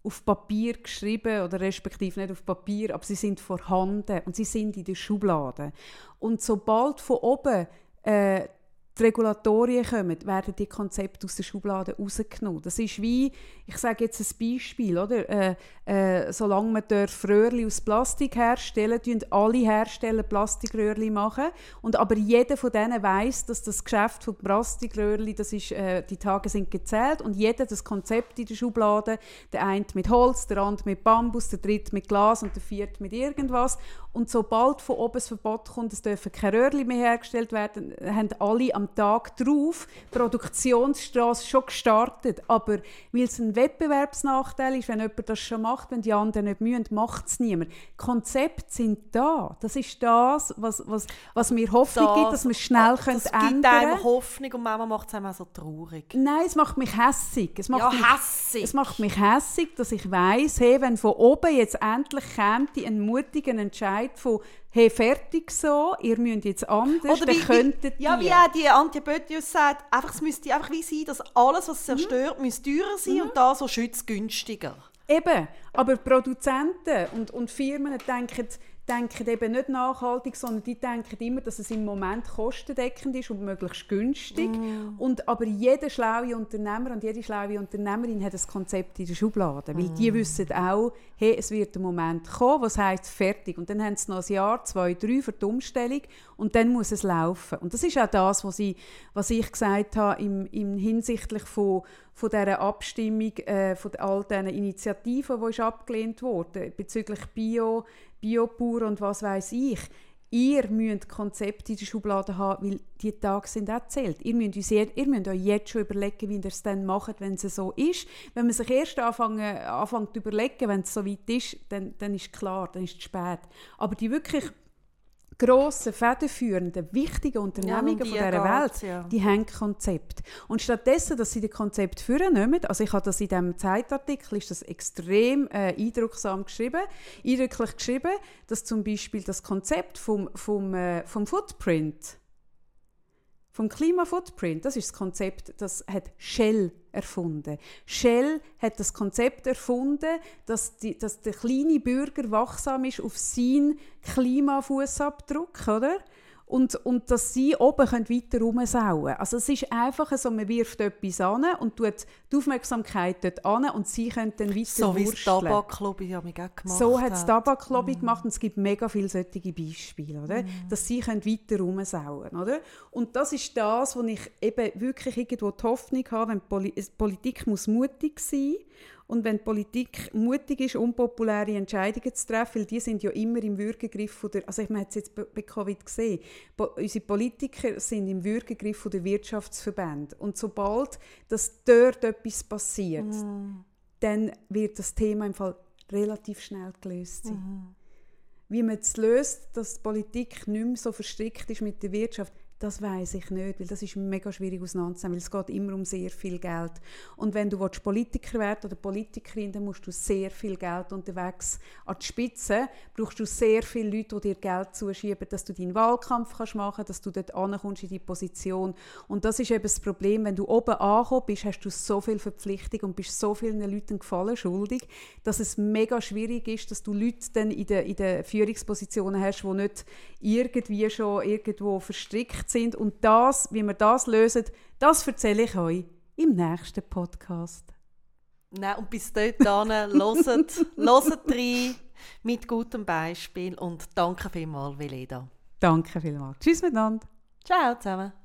Speaker 1: auf Papier geschrieben oder respektive nicht auf Papier, aber sie sind vorhanden und sie sind in der Schublade. Und sobald von oben äh, die Regulatorien kommen, werden die Konzepte aus der Schublade rausgenommen. Das ist wie, ich sage jetzt ein Beispiel, oder? Äh, äh, solange man Röhrchen aus Plastik herstellen tun alle Hersteller Plastikröhrchen machen. Und aber jeder von denen weiß, dass das Geschäft von Plastikröhrchen, das ist, äh, die Tage sind gezählt und jeder das Konzept in der Schublade, der eine mit Holz, der andere mit Bambus, der dritte mit Glas und der vierte mit irgendwas. Und sobald von oben das Verbot kommt, es dürfen keine Röhrchen mehr hergestellt werden, haben alle am Tag drauf die Produktionsstraße schon gestartet. Aber weil es ein Wettbewerbsnachteil ist, wenn jemand das schon macht, wenn die anderen nicht müssen, macht es niemand. Konzepte sind da. Das ist das, was, was, was mir Hoffnung das, gibt, dass wir schnell
Speaker 2: können
Speaker 1: das
Speaker 2: ändern können. Es gibt Hoffnung und manchmal macht es einem auch so traurig.
Speaker 1: Nein, es macht mich hässig. Es macht
Speaker 2: ja,
Speaker 1: mich,
Speaker 2: hässig.
Speaker 1: Es macht mich hässig, dass ich weiss, hey, wenn von oben jetzt endlich käme ein mutiger Entscheid von hey, fertig so, ihr müsst jetzt anders,
Speaker 2: Oder wie,
Speaker 1: könntet
Speaker 2: Ja, wie auch die Antibiotius sagt, einfach, es müsste einfach wie sein, dass alles, was zerstört, mhm. müsste teurer sein mhm. und da so schützgünstiger.
Speaker 1: Eben, aber Produzenten und, und Firmen denken, denken eben nicht nachhaltig, sondern die denken immer, dass es im Moment kostendeckend ist und möglichst günstig. Mm. Und, aber jeder schlaue Unternehmer und jede schlaue Unternehmerin hat ein Konzept in der Schublade, mm. weil die mm. wissen auch, hey, es wird ein Moment kommen, was heißt fertig. Und dann haben sie noch ein Jahr, zwei, drei für die Umstellung und dann muss es laufen. Und das ist auch das, was ich, was ich gesagt habe im, im hinsichtlich von von dieser Abstimmung, äh, von all diesen Initiativen, die ist abgelehnt wurde bezüglich Bio, Biopur und was weiß ich. Ihr müsst Konzepte in der Schublade haben, weil die Tage sind erzählt. Ihr müsst, ihr müsst euch jetzt schon überlegen, wie ihr es dann macht, wenn es so ist. Wenn man sich erst anfangen, anfängt zu überlegen, wenn es so weit ist, dann, dann ist klar, dann ist es spät. Aber die wirklich grossen, federführenden, wichtigen Unternehmungen ja, von dieser Welt, ja. die haben Konzept. Und stattdessen, dass sie das Konzept vornehmen, also ich habe das in diesem Zeitartikel, ist das extrem äh, eindrucksam geschrieben, eindrücklich geschrieben, dass zum Beispiel das Konzept vom, vom, äh, vom Footprint, vom Klimafootprint, das ist das Konzept, das hat Shell erfunden. Shell hat das Konzept erfunden, dass, die, dass der kleine Bürger wachsam ist auf seinen Klimafußabdruck, oder? Und, und dass sie oben können weiter rumsauen Also es ist einfach so, man wirft etwas an und tut die Aufmerksamkeit dort an und sie können dann weiter
Speaker 2: So wie das Tabaklobby ja gemacht
Speaker 1: So hat das Tabaklobby mm. gemacht und es gibt mega viele solche Beispiele, oder? Mm. dass sie können weiter rumsauen oder? Und das ist das, wo ich eben wirklich irgendwo die Hoffnung habe, wenn Poli Politik muss mutig sein muss und wenn die Politik mutig ist, unpopuläre Entscheidungen zu treffen, weil die sind ja immer im Würgegriff von der, also ich meine jetzt bei Covid gesehen, unsere Politiker sind im Würgegriff von der Wirtschaftsverbände und sobald dass dort etwas passiert, mm. dann wird das Thema im Fall relativ schnell gelöst sein. Mm. Wie man es löst, dass die Politik nicht mehr so verstrickt ist mit der Wirtschaft, das weiß ich nicht, weil das ist mega schwierig auseinanderzunehmen, weil es geht immer um sehr viel Geld. Und wenn du Politiker werden oder Politikerin, dann musst du sehr viel Geld unterwegs an die Spitze, brauchst du sehr viele Leute, die dir Geld zuschieben, dass du deinen Wahlkampf kannst machen dass du dort ankommst in die Position. Und das ist eben das Problem, wenn du oben angekommen bist, hast du so viel Verpflichtung und bist so vielen Leuten Gefallen schuldig, dass es mega schwierig ist, dass du Leute dann in den, in den Führungspositionen hast, die nicht irgendwie schon irgendwo verstrickt Geschichte sind. Und das, wie wir das lösen, das erzähle ich euch im nächsten Podcast.
Speaker 2: Nein, und bis dort hört, hört rein mit gutem Beispiel und danke vielmals, Veleda.
Speaker 1: Danke vielmals. Tschüss miteinander.
Speaker 2: Ciao zusammen.